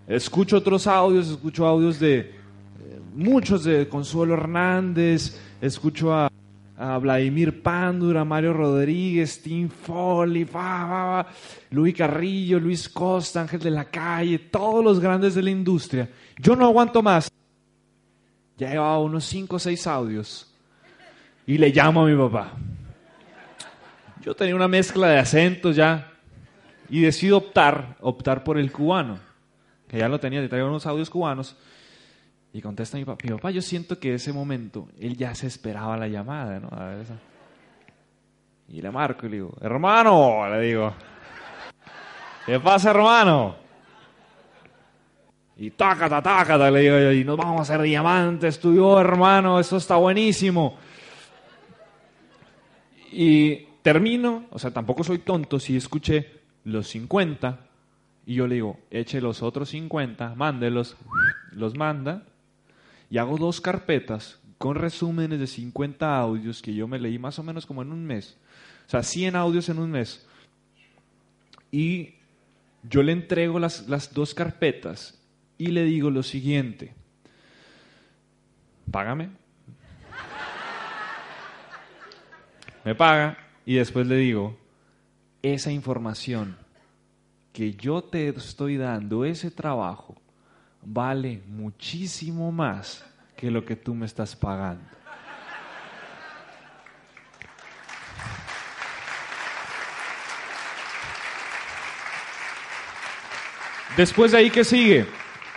Escucho otros audios, escucho audios de eh, muchos de Consuelo Hernández, escucho a a Vladimir Pándura, Mario Rodríguez, Tim Foley, Luis Carrillo, Luis Costa, Ángel de la Calle, todos los grandes de la industria. Yo no aguanto más. Ya llevaba unos 5 o 6 audios y le llamo a mi papá. Yo tenía una mezcla de acentos ya y decido optar, optar por el cubano, que ya lo tenía, le traía unos audios cubanos y contesta mi papá, mi papá, yo siento que ese momento él ya se esperaba la llamada, ¿no? Y le marco y le digo, hermano, le digo, ¿qué pasa, hermano? Y tácata, tácata, le digo y nos vamos a hacer diamantes, tú hermano, eso está buenísimo. Y termino, o sea, tampoco soy tonto si escuché los 50 y yo le digo, eche los otros 50, mándelos, los manda y hago dos carpetas con resúmenes de 50 audios que yo me leí más o menos como en un mes. O sea, 100 audios en un mes. Y yo le entrego las, las dos carpetas y le digo lo siguiente. Págame. Me paga y después le digo, esa información que yo te estoy dando, ese trabajo, vale muchísimo más que lo que tú me estás pagando. Después de ahí que sigue,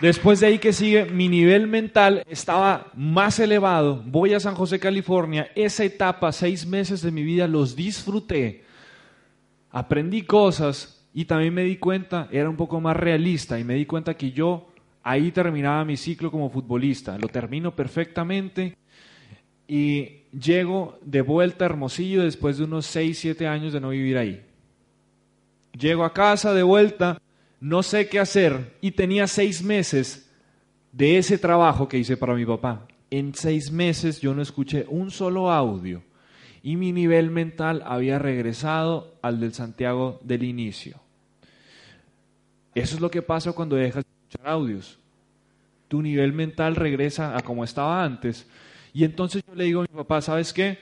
después de ahí que sigue, mi nivel mental estaba más elevado. Voy a San José, California. Esa etapa, seis meses de mi vida, los disfruté. Aprendí cosas y también me di cuenta, era un poco más realista y me di cuenta que yo ahí terminaba mi ciclo como futbolista. Lo termino perfectamente y llego de vuelta a Hermosillo después de unos 6, 7 años de no vivir ahí. Llego a casa de vuelta, no sé qué hacer y tenía seis meses de ese trabajo que hice para mi papá. En seis meses yo no escuché un solo audio y mi nivel mental había regresado al del Santiago del inicio. Eso es lo que pasa cuando dejas audios. Tu nivel mental regresa a como estaba antes. Y entonces yo le digo a mi papá, ¿sabes qué?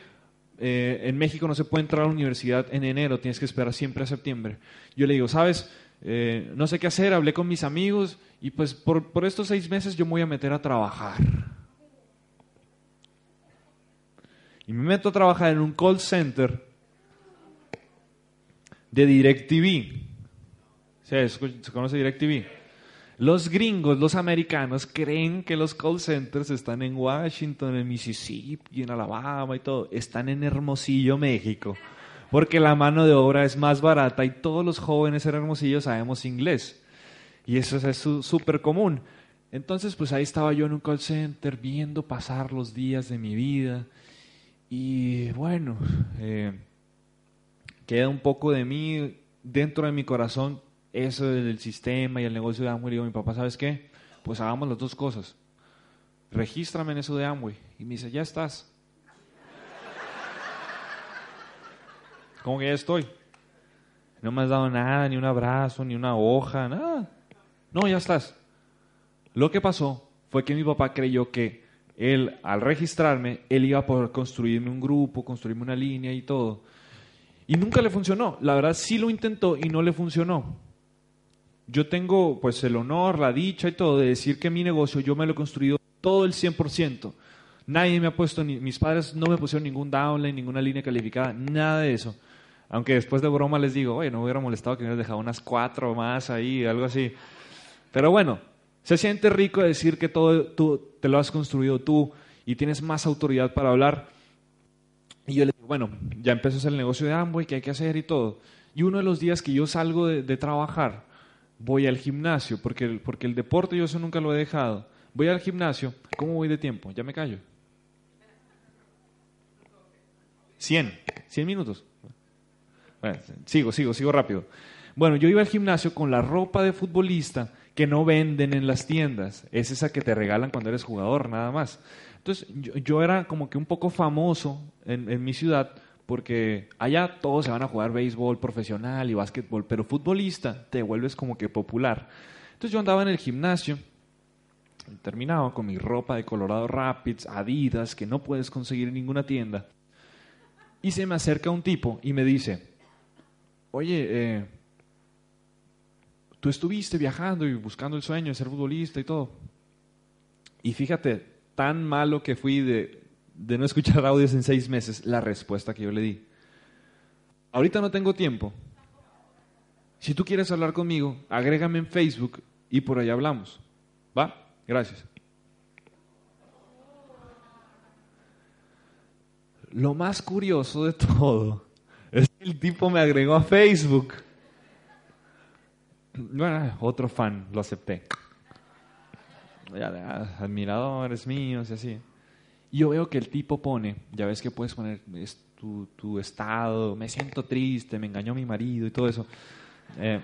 Eh, en México no se puede entrar a la universidad en enero, tienes que esperar siempre a septiembre. Yo le digo, ¿sabes? Eh, no sé qué hacer, hablé con mis amigos y pues por, por estos seis meses yo me voy a meter a trabajar. Y me meto a trabajar en un call center de DirecTV. ¿Se, ¿Se conoce DirecTV? Los gringos, los americanos, creen que los call centers están en Washington, en Mississippi, en Alabama y todo. Están en Hermosillo, México. porque la mano de obra es más barata y todos los jóvenes en Hermosillo sabemos inglés. Y eso es súper común. Entonces, pues ahí estaba yo en un call center viendo pasar los días de mi vida. Y bueno, eh, queda un poco de mí dentro de mi corazón eso del sistema y el negocio de Amway. Y digo, mi papá, ¿sabes qué? Pues hagamos las dos cosas. Regístrame en eso de Amway. Y me dice, ya estás. ¿Cómo que ya estoy? No me has dado nada, ni un abrazo, ni una hoja, nada. No, ya estás. Lo que pasó fue que mi papá creyó que él, al registrarme, él iba a poder construirme un grupo, construirme una línea y todo. Y nunca le funcionó. La verdad sí lo intentó y no le funcionó. Yo tengo pues el honor, la dicha y todo de decir que mi negocio yo me lo he construido todo el 100%. Nadie me ha puesto, ni, mis padres no me pusieron ningún downline, ninguna línea calificada, nada de eso. Aunque después de broma les digo, oye, no me hubiera molestado que me hubieras dejado unas cuatro más ahí, algo así. Pero bueno, se siente rico decir que todo tú, te lo has construido tú y tienes más autoridad para hablar. Y yo le digo, bueno, ya empezó el negocio de Amway, ¿qué hay que hacer y todo? Y uno de los días que yo salgo de, trabajar, voy al gimnasio, porque el, porque el deporte yo eso nunca lo he dejado. Voy al gimnasio, ¿cómo voy de tiempo? Ya me callo. 100, 100 minutos. sigo, sigo, sigo rápido. Bueno, yo iba al gimnasio con la ropa de futbolista que no venden en las tiendas. Es esa que te regalan cuando eres jugador, nada más. Entonces, yo, era como que un poco famoso en, mi ciudad porque allá todos se van a jugar béisbol profesional y básquetbol, pero futbolista te vuelves como que popular. Entonces yo andaba en el gimnasio, terminaba con mi ropa de Colorado Rapids, Adidas, que no puedes conseguir en ninguna tienda, y se me acerca un tipo y me dice, oye, eh, tú estuviste viajando y buscando el sueño de ser futbolista y todo. Y fíjate, tan malo que fui de, de no escuchar audios en seis meses, la respuesta que yo le di. Ahorita no tengo tiempo. Si tú quieres hablar conmigo, agrégame en Facebook y por ahí hablamos. ¿Va? Gracias. Lo más curioso de todo es que el tipo me agregó a Facebook. Bueno, otro fan, lo acepté. Admiradores míos y así. Yo veo que el tipo pone, ya ves que puedes poner tu, tu, estado, me siento triste, me engañó mi marido y todo eso. Eh,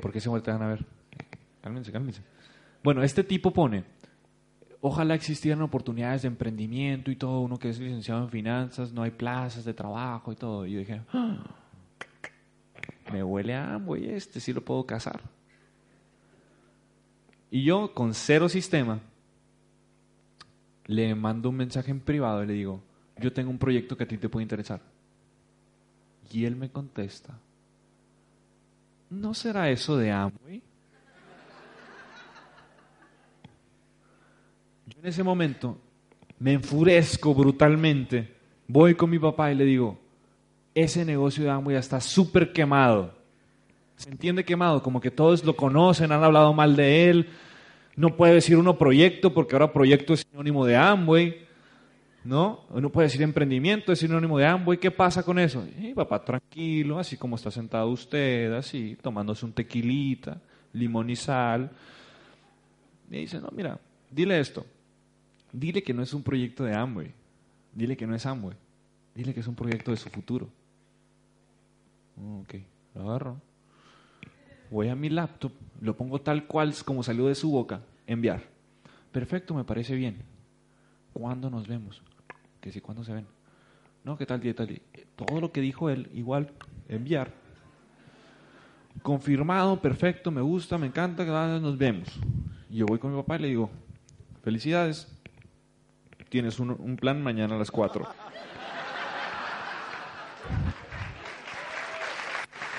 ¿Por qué se voltean a ver? Cálmense, cálmense. Bueno, este tipo pone, ojalá existieran oportunidades de emprendimiento y todo, uno que es licenciado en finanzas, no hay plazas de trabajo y todo. Y yo dije, ¡Ah! me huele a Amway este, sí lo puedo casar. Y yo, con cero sistema, le mando un mensaje en privado y le digo, yo tengo un proyecto que a ti te puede interesar. Y él me contesta, ¿no será eso de Amway? Yo en ese momento me enfurezco brutalmente, voy con mi papá y le digo, ese negocio de Amway ya está súper quemado. Se entiende quemado, como que todos lo conocen, han hablado mal de él. No puede decir uno proyecto, porque ahora proyecto es sinónimo de Amway. ¿No? No puede decir emprendimiento, es sinónimo de Amway. ¿Qué pasa con eso? papá, tranquilo, así como está sentado usted, así, tomándose un tequilita, limón y sal. Y dice, no, mira, dile esto. Dile que no es un proyecto de Amway. Dile que no es Amway. Dile que es un proyecto de su futuro. Ok, lo agarro. Voy a mi laptop, lo pongo tal cual como salió de su boca, enviar. Perfecto, me parece bien. ¿Cuándo nos vemos? Que si, ¿cuándo se ven? No, ¿qué tal día, tal día? Todo lo que dijo él, igual, enviar. Confirmado, perfecto, me gusta, me encanta, nos vemos. yo voy con mi papá y le digo, felicidades, tienes un, un plan mañana a las 4.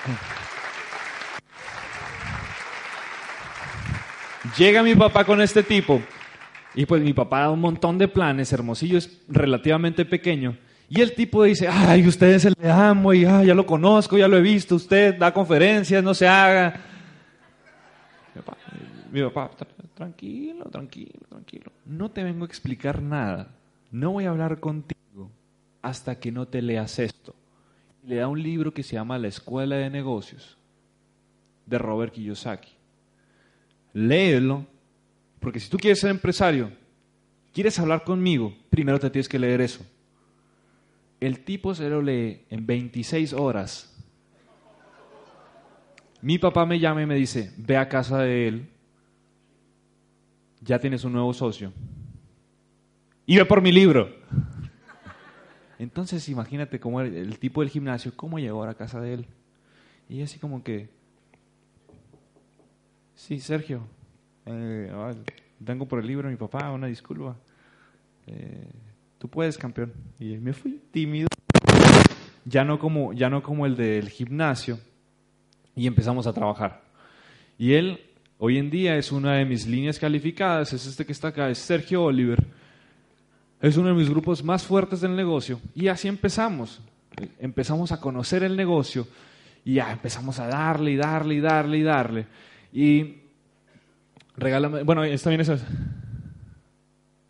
Llega mi papá con este tipo y pues mi papá da un montón de planes, Hermosillo es relativamente pequeño. Y el tipo dice, ay, ustedes se le amo y ya lo conozco, ya lo he visto, usted da conferencias, no se haga. Mi papá, tranquilo, tranquilo, tranquilo. No te vengo a explicar nada. No voy a hablar contigo hasta que no te leas esto. le da un libro que se llama La Escuela de Negocios de Robert Kiyosaki. Léelo, porque si tú quieres ser empresario, quieres hablar conmigo, primero te tienes que leer eso. El tipo se lo lee en 26 horas. Mi papá me llama y me dice, ve a casa de él, ya tienes un nuevo socio. Y ve por mi libro. Entonces imagínate cómo el, el tipo del gimnasio, cómo llegó a la casa de él. Y así como que, sí, Sergio, eh, vengo por el libro de mi papá, una disculpa. Eh, tú puedes, campeón. Y me fui tímido, ya no como, ya no como el del gimnasio, y empezamos a trabajar. Y él, hoy en día, es una de mis líneas calificadas, es este que está acá, es Sergio Oliver. Es uno de mis grupos más fuertes del negocio. Y así empezamos. Empezamos a conocer el negocio y ya empezamos a darle y darle y darle y darle. Y regálame, bueno, está bien esa.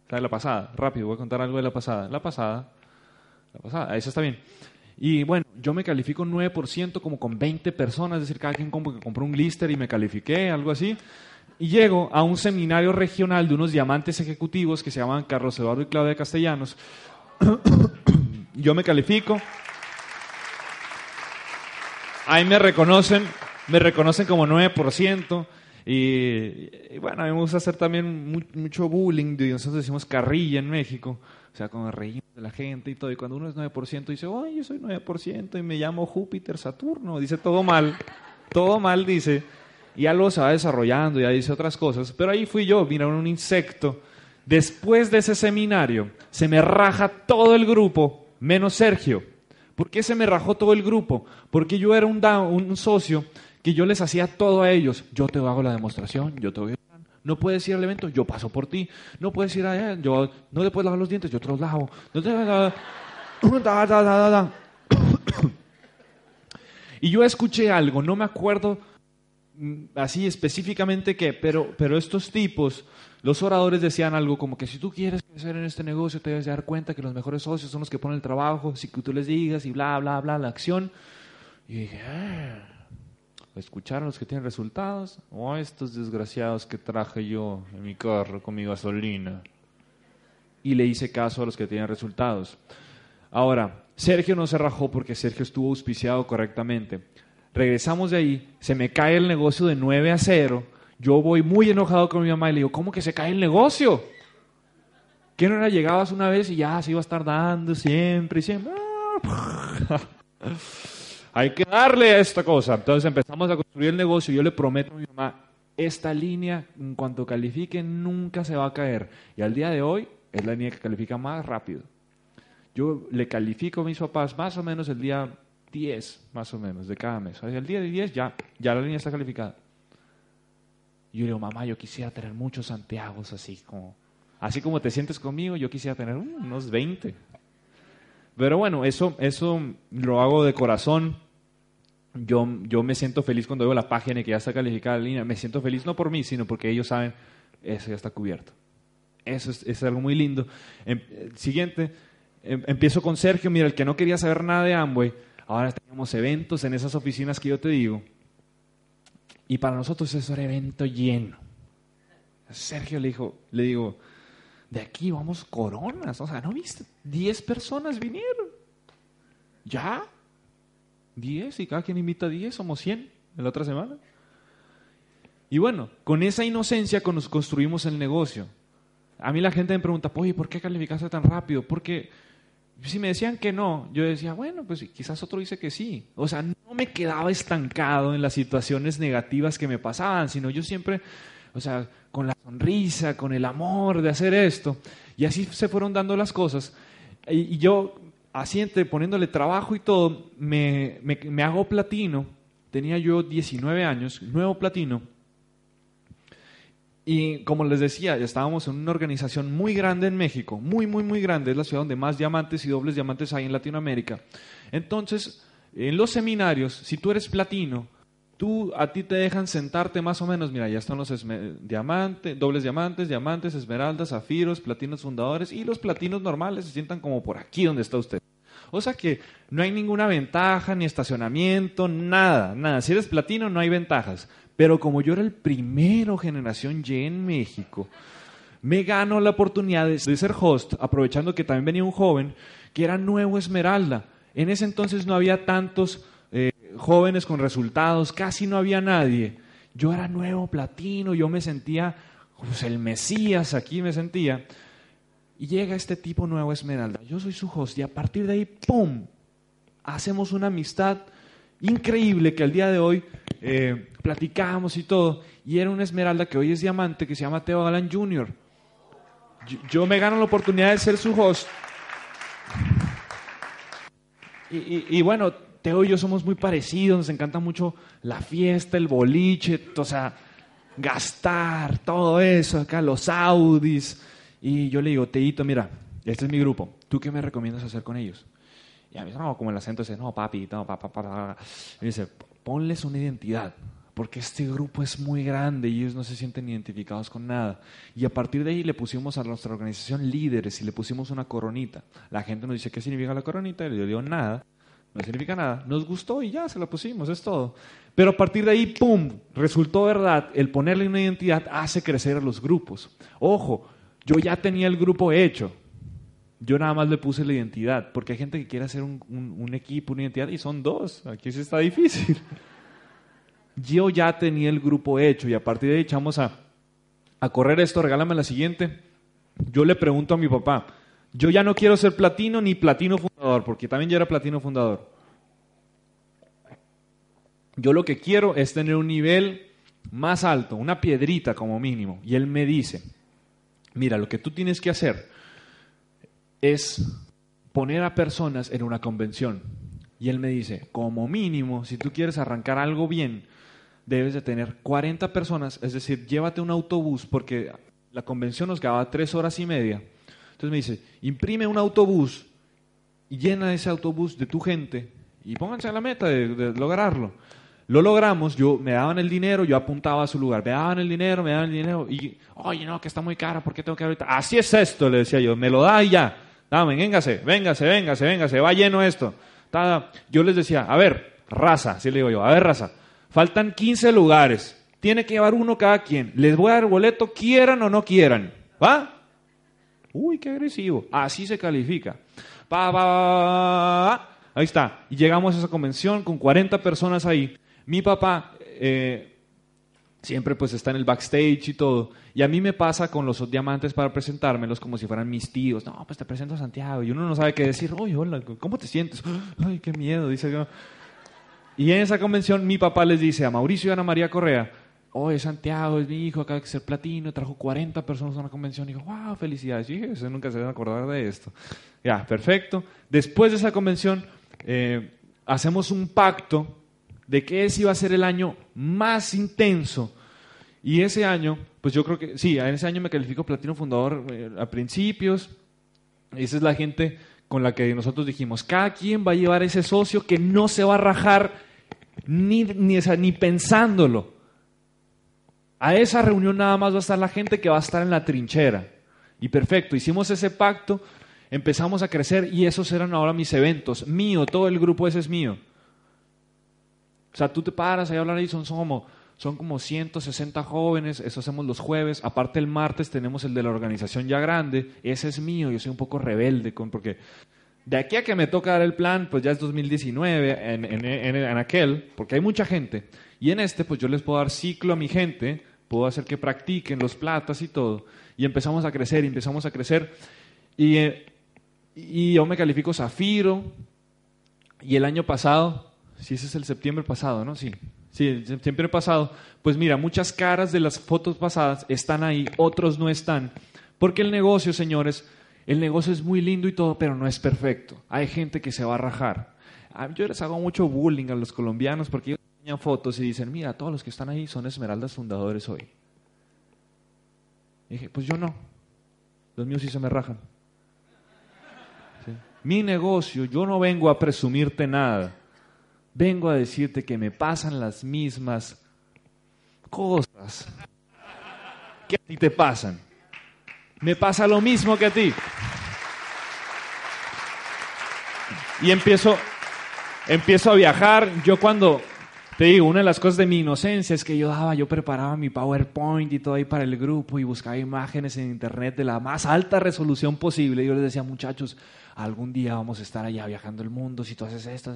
La de la pasada, rápido, voy a contar algo de la pasada. La pasada, la pasada, esa está bien. Y bueno, yo me califico 9% como con 20 personas, es decir, cada quien como compró un glister y me califiqué, algo así. Y llego a un seminario regional de unos diamantes ejecutivos que se llaman Carlos Eduardo y Claudia Castellanos. yo me califico. Ahí me reconocen, me reconocen como 9%. Y, y, bueno, a mí hacer también mu mucho bullying, nosotros decimos carrilla en México, o sea, cuando reímos de la gente y todo, y cuando uno es 9% dice, ay, yo soy 9% y me llamo Júpiter, Saturno, dice todo mal, todo mal dice, y algo se va desarrollando, ya dice otras cosas, pero ahí fui yo, mira, un insecto. Después de ese seminario, se me raja todo el grupo, menos Sergio. ¿Por qué se me rajó todo el grupo? Porque yo era un socio que yo les hacía todo a ellos. Yo te hago la demostración, yo te voy a... No puedes ir al evento, yo paso por ti. No puedes ir allá, yo no te puedes lavar los dientes, yo te los lavo. No te... y yo escuché algo, no me acuerdo así específicamente qué, pero, pero estos tipos, los oradores decían algo como que si tú quieres crecer en este negocio te debes dar cuenta que los mejores socios son los que ponen el trabajo, si tú les digas y bla, bla, bla, la acción. Y dije, ah escuchar a los que tienen resultados o a estos desgraciados que traje yo en mi carro con mi gasolina. Y le hice caso a los que tienen resultados. Ahora, Sergio no se rajó porque Sergio estuvo auspiciado correctamente. Regresamos de ahí, se me cae el negocio de 9 a 0. Yo voy muy enojado con mi mamá y le digo, ¿cómo que se cae el negocio? ¿Qué no era llegabas una vez y ya se iba a estar dando siempre y siempre? hay que darle a esta cosa. Entonces empezamos a construir el negocio yo le prometo a mi mamá, esta línea, en cuanto califique, nunca se va a caer. Y al día de hoy es la línea que califica más rápido. Yo le califico a mis papás más o menos el día 10, más o menos, de cada mes. el día de 10 ya, ya la línea está calificada. Y yo le digo, mamá, yo quisiera tener muchos Santiagos así como... Así como te sientes conmigo, yo quisiera tener unos 20. Pero bueno, eso, eso lo hago de corazón. Yo, yo me siento feliz cuando veo la página y que ya está calificada la línea. Me siento feliz no por mí, sino porque ellos saben, eso ya está cubierto. Eso es, algo muy lindo. Em, siguiente, em, empiezo con Sergio. Mira, el que no quería saber nada de Amway, ahora tenemos eventos en esas oficinas que yo te digo. Y para nosotros eso era evento lleno. Sergio le dijo, le digo, de aquí vamos coronas. O sea, ¿no viste? Diez personas vinieron. ¿Ya? Diez y cada quien invita a diez, somos cien en la otra semana. Y bueno, con esa inocencia nos construimos el negocio. A mí la gente me pregunta, oye, ¿por qué calificaste tan rápido? Porque si me decían que no, yo decía, bueno, pues quizás otro dice que sí. O sea, no me quedaba estancado en las situaciones negativas que me pasaban, sino yo siempre o sea, con la sonrisa, con el amor de hacer esto. Y así se fueron dando las cosas. Y, yo, así entre poniéndole trabajo y todo, me, me, hago platino. Tenía yo 19 años, nuevo platino. Y como les decía, estábamos en una organización muy grande en México, muy, muy, muy grande. Es la ciudad donde más diamantes y dobles diamantes hay en Latinoamérica. Entonces, en los seminarios, si tú eres platino, tú a ti te dejan sentarte más o menos, mira, ya están los diamantes, dobles diamantes, diamantes, esmeraldas, zafiros, platinos fundadores y los platinos normales se sientan como por aquí donde está usted. O sea que no hay ninguna ventaja, ni estacionamiento, nada, nada. Si eres platino no hay ventajas. Pero como yo era el primero generación Y en México, me gano la oportunidad de ser host, aprovechando que también venía un joven que era nuevo Esmeralda. En ese entonces no había tantos jóvenes con resultados, casi no había nadie. Yo era nuevo platino, yo me sentía pues, el Mesías, aquí me sentía. Y llega este tipo nuevo Esmeralda, yo soy su host y a partir de ahí, ¡pum! Hacemos una amistad increíble que al día de hoy eh, platicamos y todo. Y era una Esmeralda que hoy es diamante que se llama Teo Galán Jr. Yo, me gano la oportunidad de ser su host. Y, bueno, Teo y yo somos muy parecidos, nos encanta mucho la fiesta, el boliche, o sea, gastar, todo eso, acá los Audis. Y yo le digo, Teito, mira, este es mi grupo, ¿tú qué me recomiendas hacer con ellos? Y a mí, no, como el acento dice, no, papi, no, papá, papá. Y dice, ponles una identidad, porque este grupo es muy grande y ellos no se sienten identificados con nada. Y a partir de ahí le pusimos a nuestra organización líderes y le pusimos una coronita. La gente nos dice, ¿qué significa la coronita? Y le digo, nada, no significa nada. Nos gustó y ya se la pusimos, es todo. Pero a partir de ahí, ¡pum!, resultó verdad, el ponerle una identidad hace crecer a los grupos. Ojo, yo ya tenía el grupo hecho, yo nada más le puse la identidad, porque hay gente que quiere hacer un, equipo, una identidad, y son dos. Aquí sí está difícil. Yo ya tenía el grupo hecho y a partir de ahí echamos a, a correr esto, regálame la siguiente. Yo le pregunto a mi papá, yo ya no quiero ser platino ni platino porque también yo era platino fundador. Yo lo que quiero es tener un nivel más alto, una piedrita como mínimo. Y él me dice, mira, lo que tú tienes que hacer es poner a personas en una convención. Y él me dice, como mínimo, si tú quieres arrancar algo bien, debes de tener 40 personas, es decir, llévate un autobús, porque la convención nos quedaba tres horas y media. Entonces me dice, imprime un autobús y llena ese autobús de tu gente y pónganse a la meta de, lograrlo. Lo logramos, yo me daban el dinero, yo apuntaba a su lugar, me daban el dinero, me daban el dinero y, oye, no, que está muy caro, ¿por qué tengo que ahorita? Así es esto, le decía yo, me lo da y ya. Dame, véngase, véngase, véngase, véngase, va lleno esto. Yo les decía, a ver, raza, así le digo yo, a ver, raza, faltan 15 lugares, tiene que llevar uno cada quien. Les voy a dar boleto, quieran o no quieran. ¿Va? Uy, qué agresivo. Así se califica. Pa, pa, Ahí está. Y llegamos a esa convención con 40 personas ahí. Mi papá eh, siempre pues está en el backstage y todo. Y a mí me pasa con los diamantes para presentármelos como si fueran mis tíos. No, pues te presento a Santiago. Y uno no sabe qué decir. Oye, hola, ¿cómo te sientes? Ay, qué miedo, dice yo. Y en esa convención mi papá les dice a Mauricio y Ana María Correa, oye, Santiago es mi hijo, acaba de ser platino, trajo 40 personas a una convención. Y dijo, wow, felicidades. Y dije, nunca se van a acordar de esto. Ya, perfecto. Después de esa convención, eh, hacemos un pacto de que ese iba a ser el año más intenso. Y ese año, pues yo creo que, sí, en ese año me califico platino fundador eh, a principios. Esa es la gente con la que nosotros dijimos, cada quien va a llevar ese socio que no se va a rajar ni, ni, ni pensándolo. A esa reunión nada más va a estar la gente que va a estar en la trinchera. Y perfecto, hicimos ese pacto, empezamos a crecer y esos eran ahora mis eventos. Mío, todo el grupo ese es mío. O sea, tú te paras ahí a hablar y son, como, son como 160 jóvenes, eso hacemos los jueves. Aparte el martes tenemos el de la organización ya grande, ese es mío, yo soy un poco rebelde con, porque de aquí a que me toca dar el plan, pues ya es 2019 en, en, en, aquel, porque hay mucha gente. Y en este, pues yo les puedo dar ciclo a mi gente, puedo hacer que practiquen los platas y todo. Y empezamos a crecer, empezamos a crecer. Y, eh, y yo me califico Zafiro. Y el año pasado si ese es el septiembre pasado, ¿no? Sí. Sí, el septiembre pasado. Pues mira, muchas caras de las fotos pasadas están ahí, otros no están. Porque el negocio, señores, el negocio es muy lindo y todo, pero no es perfecto. Hay gente que se va a rajar. Ah, yo les hago mucho bullying a los colombianos porque enseñan fotos y dicen, mira, todos los que están ahí son Esmeraldas fundadores hoy. Y dije, pues yo no. Los míos sí se me rajan. Mi negocio, yo no vengo a presumirte nada vengo a decirte que me pasan las mismas cosas que a ti te pasan. Me pasa lo mismo que a ti. Y empiezo, empiezo a viajar. Yo cuando, te una de las cosas de mi inocencia es que yo daba, yo preparaba mi PowerPoint y todo ahí para el grupo y buscaba imágenes en internet de la más alta resolución posible. Yo les decía, muchachos, algún día vamos a estar allá viajando el mundo, si tú haces esto.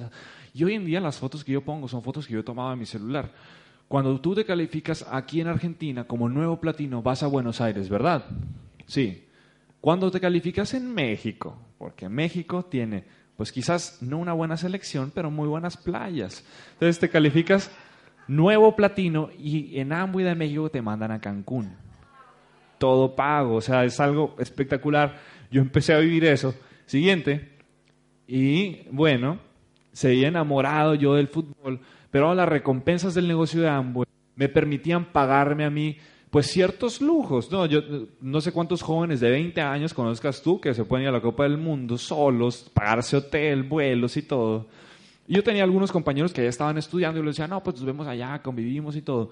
Y hoy en día las fotos que yo pongo son fotos que yo tomaba en mi celular. Cuando tú te calificas aquí en Argentina como nuevo platino, vas a Buenos Aires, ¿verdad? Sí. Cuando te calificas en México, porque México tiene, pues quizás no una buena selección, pero muy buenas playas. Entonces te calificas nuevo platino y en Amway de México te mandan a Cancún. Todo pago, o sea, es algo espectacular. Yo empecé a vivir eso. Siguiente. Y bueno, seguí enamorado yo del fútbol pero las recompensas del negocio de Amway me permitían pagarme a mí pues ciertos lujos. No, yo no sé cuántos jóvenes de 20 años conozcas tú que se pueden ir a la Copa del Mundo solos, pagarse hotel, vuelos y todo. Y yo tenía algunos compañeros que ya estaban estudiando y les decía, no, pues nos vemos allá, convivimos y todo.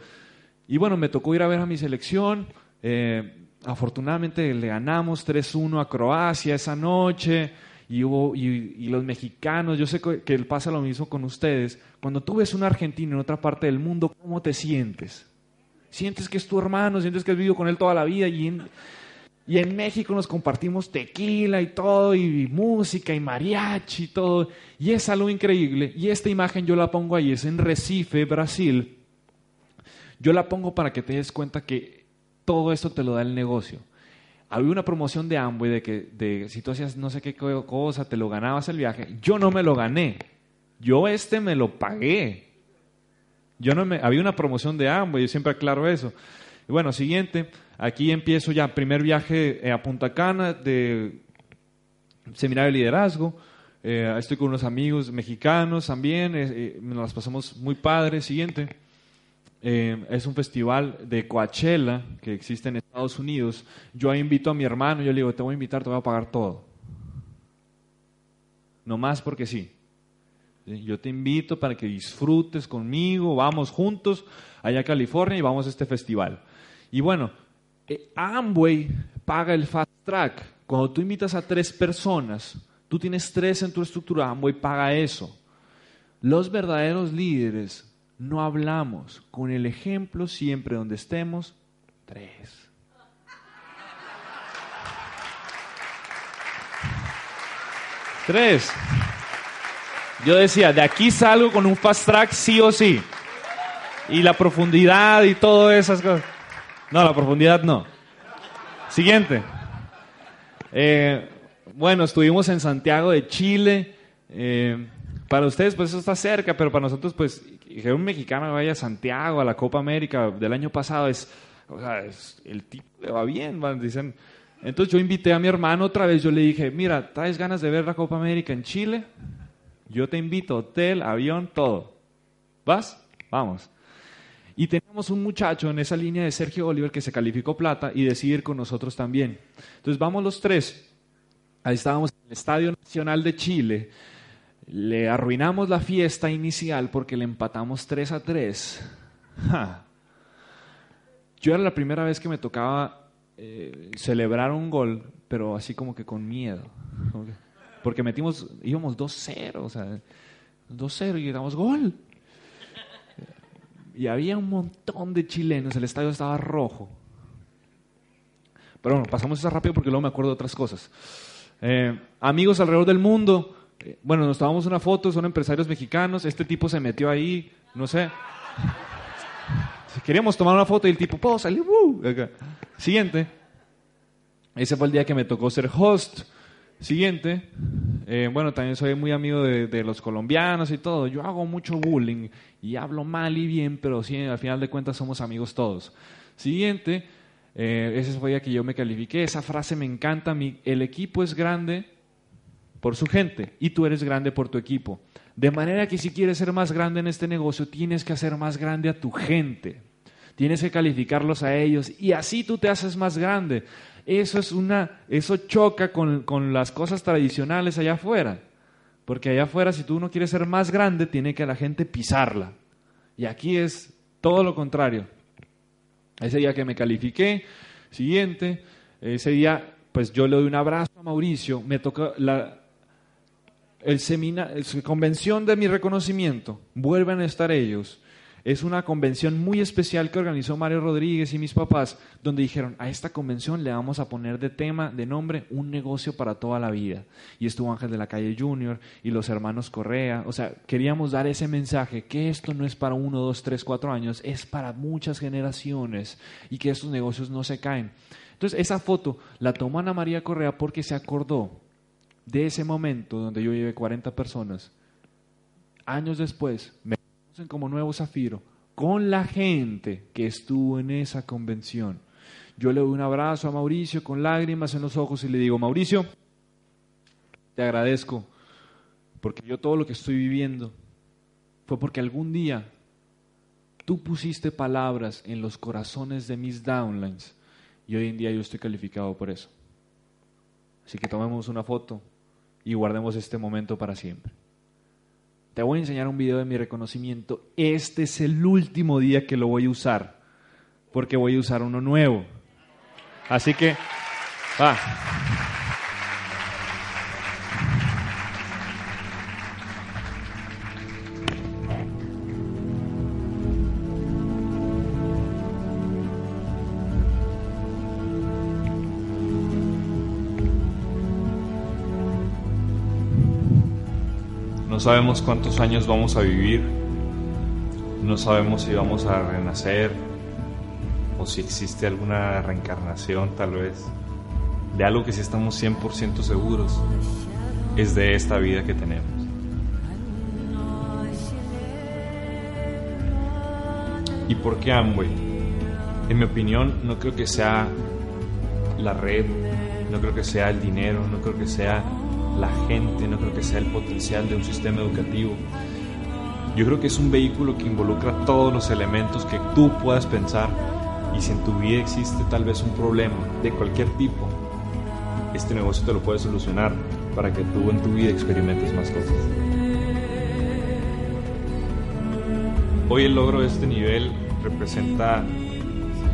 Y bueno, me tocó ir a ver a mi selección. Eh, afortunadamente le ganamos 3-1 a Croacia esa noche y, hubo, y, los mexicanos, yo sé que pasa lo mismo con ustedes, cuando tú ves un argentino en otra parte del mundo, ¿cómo te sientes? Sientes que es tu hermano, sientes que has vivido con él toda la vida y en, y en México nos compartimos tequila y todo, y música y mariachi y todo, y es algo increíble. Y esta imagen yo la pongo ahí, es en Recife, Brasil. Yo la pongo para que te des cuenta que todo esto te lo da el negocio había una promoción de Amway de que de, si tú hacías no sé qué cosa, te lo ganabas el viaje. Yo no me lo gané. Yo este me lo pagué. Yo no me, había una promoción de Amway, yo siempre aclaro eso. Bueno, siguiente, aquí empiezo ya, primer viaje eh, a Punta Cana de seminario de liderazgo. Eh, estoy con unos amigos mexicanos también, eh, nos las pasamos muy padres. Siguiente. Es un festival de Coachella que existe en Estados Unidos. Yo invito a mi hermano, yo le digo, te voy a invitar, te voy a pagar todo. No más porque sí. Yo te invito para que disfrutes conmigo, vamos juntos allá a California y vamos a este festival. Y bueno, eh, Amway paga el fast track. Cuando tú invitas a tres personas, tú tienes tres en tu estructura, Amway paga eso. Los verdaderos líderes no hablamos con el ejemplo siempre donde estemos. Tres. Tres. Yo decía, de aquí salgo con un fast track sí o sí. Y la profundidad y todas esas cosas. No, la profundidad no. Siguiente. Eh, bueno, estuvimos en Santiago de Chile. Eh, para ustedes, pues eso está cerca, pero para nosotros, pues que un mexicano vaya a Santiago a la Copa América del año pasado es, o sea, el tipo le va bien, dicen. Entonces yo invité a mi hermano otra vez, yo le dije, mira, ¿traes ganas de ver la Copa América en Chile? Yo te invito, hotel, avión, todo. ¿Vas? Vamos. Y teníamos un muchacho en esa línea de Sergio Oliver que se calificó plata y decidió ir con nosotros también. Entonces vamos los tres. Ahí estábamos en el Estadio Nacional de Chile le arruinamos la fiesta inicial porque le empatamos 3 a 3. Yo era la primera vez que me tocaba eh, celebrar un gol, pero así como que con miedo. Porque metimos, íbamos 2-0, o sea, 2-0 y damos gol. Y había un montón de chilenos, el estadio estaba rojo. Pero bueno, pasamos eso rápido porque luego me acuerdo de otras cosas. Eh, amigos alrededor del mundo, bueno, nos tomamos una foto, son empresarios mexicanos, este tipo se metió ahí, no sé. Queríamos tomar una foto y el tipo, ¡puedo salir! Siguiente. Ese fue el día que me tocó ser host. Siguiente. Eh, bueno, también soy muy amigo de, los colombianos y todo. Yo hago mucho bullying y hablo mal y bien, pero sí, al final de cuentas somos amigos todos. Siguiente. Eh, ese fue día que yo me califiqué. Esa frase me encanta. Mi, el equipo es grande por su gente y tú eres grande por tu equipo. De manera que si quieres ser más grande en este negocio, tienes que hacer más grande a tu gente. Tienes que calificarlos a ellos y así tú te haces más grande. Eso es una, eso choca con, con las cosas tradicionales allá afuera. Porque allá afuera, si tú no quieres ser más grande, tiene que la gente pisarla. Y aquí es todo lo contrario. Ese día que me califiqué, siguiente, ese día, pues yo le doy un abrazo a Mauricio, me toca la, el convención de mi reconocimiento, vuelven a estar ellos. Es una convención muy especial que organizó Mario Rodríguez y mis papás, donde dijeron, a esta convención le vamos a poner de tema, de nombre, un negocio para toda la vida. Y estuvo Ángel de la Calle Junior y los hermanos Correa. O sea, queríamos dar ese mensaje, que esto no es para uno, dos, tres, cuatro años, es para muchas generaciones y que estos negocios no se caen. Entonces, esa foto la tomó Ana María Correa porque se acordó de ese momento donde yo llevé 40 personas. Años después, me como Nuevo Zafiro, con la gente que estuvo en esa convención. Yo le doy un abrazo a Mauricio con lágrimas en los ojos y le digo, Mauricio, te agradezco, porque yo todo lo que estoy viviendo fue porque algún día tú pusiste palabras en los corazones de mis downlines y hoy en día yo estoy calificado por eso. Así que tomemos una foto y guardemos este momento para siempre. Te voy a enseñar un video de mi reconocimiento. Este es el último día que lo voy a usar, porque voy a usar uno nuevo. Así que, va. Sabemos cuántos años vamos a vivir, no sabemos si vamos a renacer o si existe alguna reencarnación tal vez. De algo que sí estamos 100% seguros es de esta vida que tenemos. ¿Y por qué Amway? En mi opinión, no creo que sea la red, no creo que sea el dinero, no creo que sea la gente, no creo que sea el potencial de un sistema educativo. Yo creo que es un vehículo que involucra todos los elementos que tú puedas pensar y si en tu vida existe tal vez un problema de cualquier tipo, este negocio te lo puede solucionar para que tú en tu vida experimentes más cosas. Hoy el logro de este nivel representa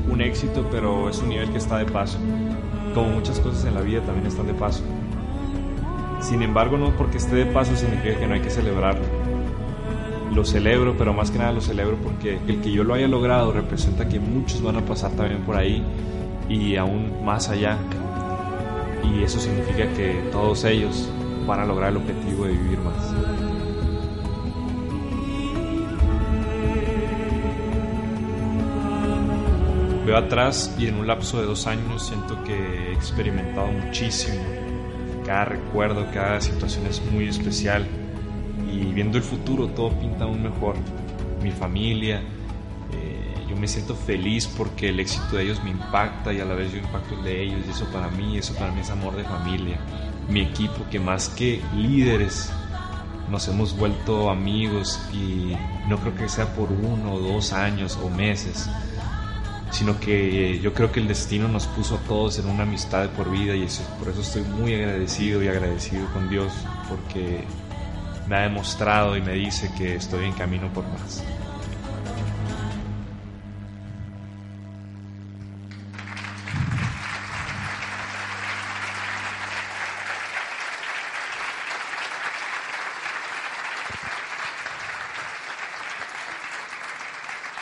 un éxito, pero es un nivel que está de paso. Como muchas cosas en la vida también están de paso. Sin embargo, no porque esté de paso significa que no hay que celebrarlo. Lo celebro, pero más que nada lo celebro porque el que yo lo haya logrado representa que muchos van a pasar también por ahí y aún más allá. Y eso significa que todos ellos van a lograr el objetivo de vivir más. Veo atrás y en un lapso de dos años siento que he experimentado muchísimo cada recuerdo, cada situación es muy especial y viendo el futuro todo pinta aún mejor. Mi familia, eh, yo me siento feliz porque el éxito de ellos me impacta y a la vez yo impacto el de ellos y eso para mí, eso para mí es amor de familia. Mi equipo que más que líderes nos hemos vuelto amigos y no creo que sea por uno o dos años o meses sino que yo creo que el destino nos puso a todos en una amistad por vida y por eso estoy muy agradecido y agradecido con Dios porque me ha demostrado y me dice que estoy en camino por más.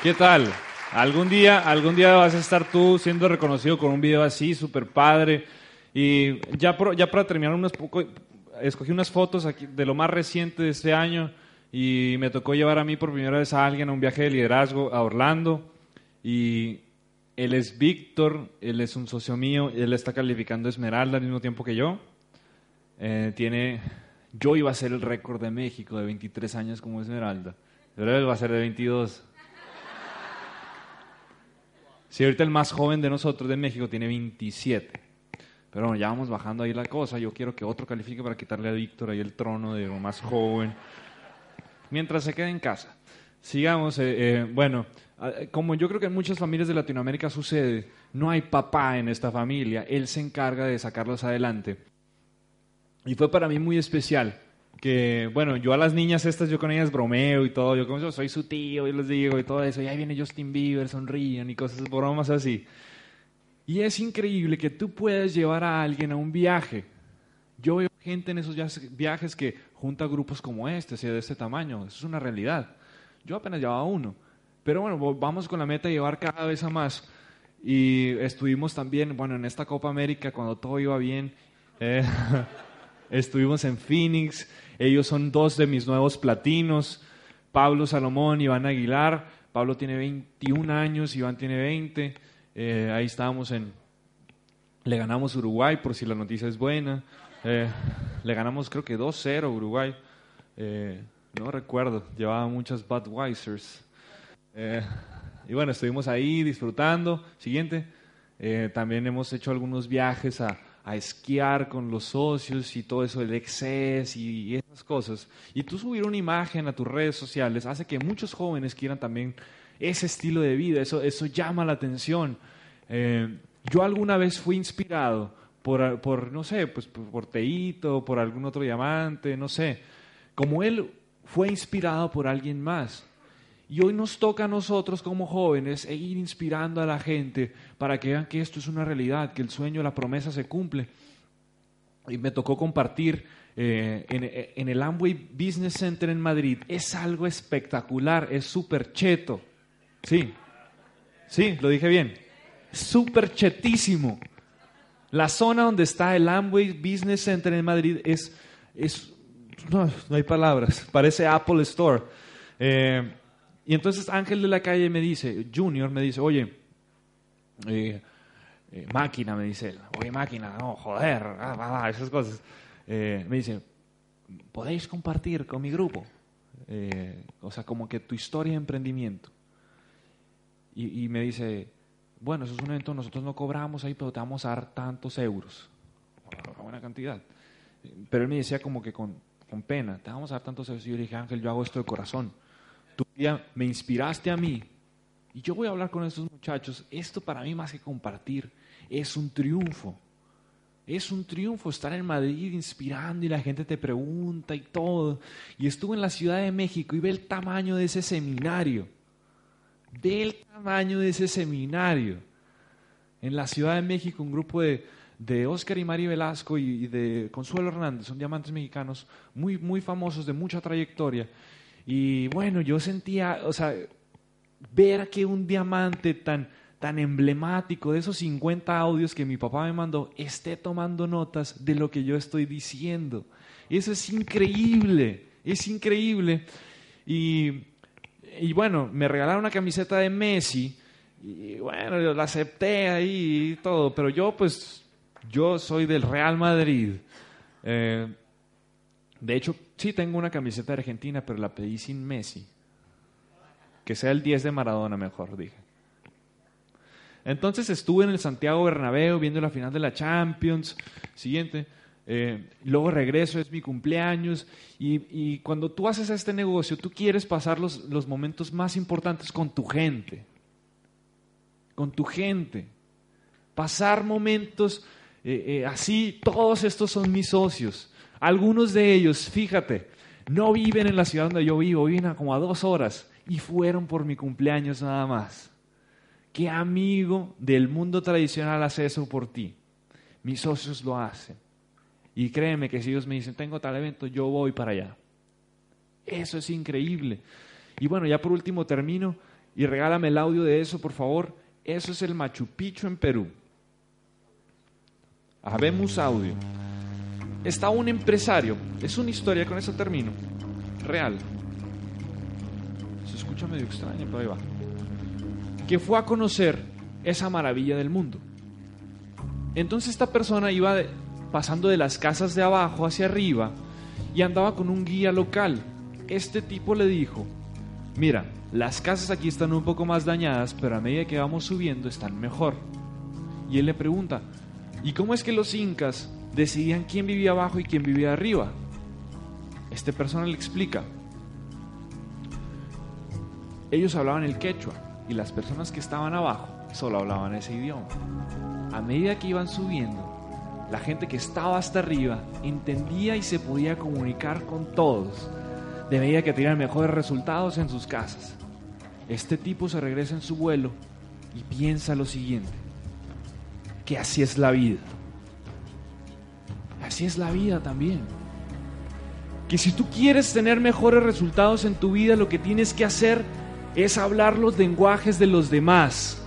¿Qué tal? Algún día, algún día vas a estar tú siendo reconocido con un video así, súper padre. Y ya, para terminar, unos poco, escogí unas fotos de lo más reciente de este año y me tocó llevar a mí por primera vez a alguien a un viaje de liderazgo a Orlando. Y él es Víctor, él es un socio mío, él está calificando Esmeralda al mismo tiempo que yo. Eh, tiene, yo iba a ser el récord de México de 23 años como Esmeralda, pero él va a ser de 22. Si ahorita el más joven de nosotros de México tiene 27. Pero bueno, ya vamos bajando ahí la cosa. Yo quiero que otro califique para quitarle a Víctor ahí el trono de lo más joven. Mientras se quede en casa. Sigamos. Eh, eh, bueno, como yo creo que en muchas familias de Latinoamérica sucede, no hay papá en esta familia. Él se encarga de sacarlos adelante. Y fue para mí muy especial que, bueno, yo a las niñas estas, yo con ellas bromeo y todo, yo como yo soy su tío y les digo y todo eso, y ahí viene Justin Bieber, sonríen y cosas, bromas así. Y es increíble que tú puedas llevar a alguien a un viaje. Yo veo gente en esos viajes que junta grupos como este, sea de este tamaño. Eso es una realidad. Yo apenas llevaba uno. Pero bueno, vamos con la meta de llevar cada vez a más. Y estuvimos también, bueno, en esta Copa América, cuando todo iba bien, eh, estuvimos en Phoenix. Ellos son dos de mis nuevos platinos, Pablo Salomón y Iván Aguilar. Pablo tiene 21 años, Iván tiene 20. Eh, ahí estábamos en... Le ganamos Uruguay, por si la noticia es buena. Eh, le ganamos creo que 2-0 Uruguay. no recuerdo, llevaba muchas Budweisers. Y bueno, estuvimos ahí disfrutando. Siguiente. Eh, también hemos hecho algunos viajes a, esquiar con los socios y todo eso, el exceso y, esas cosas. Y tú subir una imagen a tus redes sociales hace que muchos jóvenes quieran también ese estilo de vida. Eso, eso llama la atención. Eh, yo alguna vez fui inspirado por, por, no sé, pues por Teito, por algún otro diamante, no sé. Como él fue inspirado por alguien más. Y hoy nos toca a nosotros como jóvenes e ir inspirando a la gente para que vean que esto es una realidad, que el sueño, la promesa se cumple. Y me tocó compartir eh, en, el Amway Business Center en Madrid. Es algo espectacular, es súper cheto. Sí, sí, lo dije bien. Súper chetísimo. La zona donde está el Amway Business Center en Madrid es, es no, no hay palabras, parece Apple Store. Eh, y entonces Ángel de la calle me dice, Junior me dice, oye, eh, eh, máquina, me dice él, oye máquina, no, joder, ah, ah, esas cosas. Eh, me dice, ¿podéis compartir con mi grupo? o sea, como que tu historia de emprendimiento. Y, me dice, bueno, eso es un evento, nosotros no cobramos ahí, pero te vamos a dar tantos euros. Una buena cantidad. Pero él me decía como que con, con pena, te vamos a dar tantos euros. Y yo le dije, Ángel, yo hago esto de corazón tú me inspiraste a mí y yo voy a hablar con estos muchachos. Esto para mí más que compartir es un triunfo. Es un triunfo estar en Madrid inspirando y la gente te pregunta y todo. Y estuve en la Ciudad de México y ve el tamaño de ese seminario. Ve el tamaño de ese seminario. En la Ciudad de México un grupo de, de Oscar y Mari Velasco y, de Consuelo Hernández, son diamantes mexicanos muy, muy famosos, de mucha trayectoria. Y bueno, yo sentía, o sea, ver que un diamante tan, tan emblemático de esos 50 audios que mi papá me mandó esté tomando notas de lo que yo estoy diciendo. Eso es increíble, es increíble. Y, y bueno, me regalaron una camiseta de Messi y bueno, yo la acepté ahí y todo, pero yo pues, yo soy del Real Madrid. Eh, de hecho, sí tengo una camiseta de Argentina, pero la pedí sin Messi. Que sea el 10 de Maradona mejor, dije. Entonces estuve en el Santiago Bernabéu viendo la final de la Champions. Siguiente. Eh, luego regreso, es mi cumpleaños. Y, cuando tú haces este negocio, tú quieres pasar los, momentos más importantes con tu gente. Con tu gente. Pasar momentos eh, eh, así, todos estos son mis socios. Algunos de ellos, fíjate, no viven en la ciudad donde yo vivo, viven a como a dos horas y fueron por mi cumpleaños nada más. ¿Qué amigo del mundo tradicional hace eso por ti? Mis socios lo hacen. Y créeme que si ellos me dicen, tengo tal evento, yo voy para allá. Eso es increíble. Y bueno, ya por último termino y regálame el audio de eso, por favor. Eso es el Machu Picchu en Perú. Habemos audio está un empresario, es una historia, con eso termino, real. Se escucha medio extraño, pero ahí va. Que fue a conocer esa maravilla del mundo. Entonces esta persona iba pasando de las casas de abajo hacia arriba y andaba con un guía local. Este tipo le dijo, mira, las casas aquí están un poco más dañadas, pero a medida que vamos subiendo están mejor. Y él le pregunta, ¿y cómo es que los incas decidían quién vivía abajo y quién vivía arriba. Este persona le explica. Ellos hablaban el quechua y las personas que estaban abajo solo hablaban ese idioma. A medida que iban subiendo, la gente que estaba hasta arriba entendía y se podía comunicar con todos, de medida que tenían mejores resultados en sus casas. Este tipo se regresa en su vuelo y piensa lo siguiente, que así es la vida así es la vida también. Que si tú quieres tener mejores resultados en tu vida, lo que tienes que hacer es hablar los lenguajes de los demás.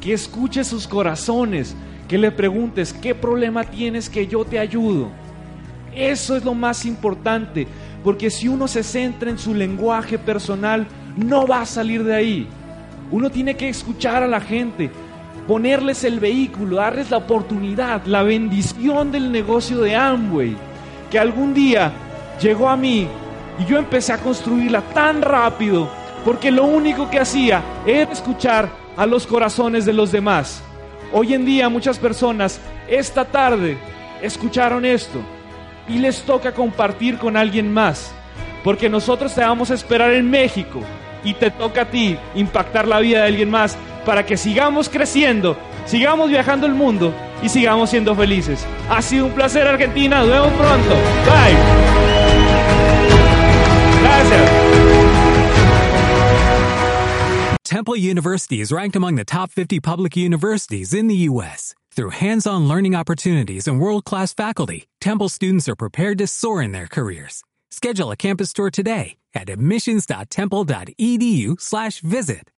Que escuches sus corazones, que le preguntes, ¿qué problema tienes que yo te ayudo? Eso es lo más importante, porque si uno se centra en su lenguaje personal, no va a salir de ahí. Uno tiene que escuchar a la gente, ponerles el vehículo, darles la oportunidad, la bendición del negocio de Amway, que algún día llegó a mí y yo empecé a construirla tan rápido, porque lo único que hacía era escuchar a los corazones de los demás. Hoy en día muchas personas esta tarde escucharon esto y les toca compartir con alguien más, porque nosotros te vamos a esperar en México y te toca a ti impactar la vida de alguien más para que sigamos creciendo, sigamos viajando el mundo y sigamos siendo felices. Ha sido un placer Argentina, nos vemos pronto. Bye. Gracias. Temple University is ranked among the top 50 public universities in the U.S. Through hands-on learning opportunities and world-class faculty, Temple students are prepared to soar in their careers. Schedule a campus tour today at admissions.temple.edu/visit.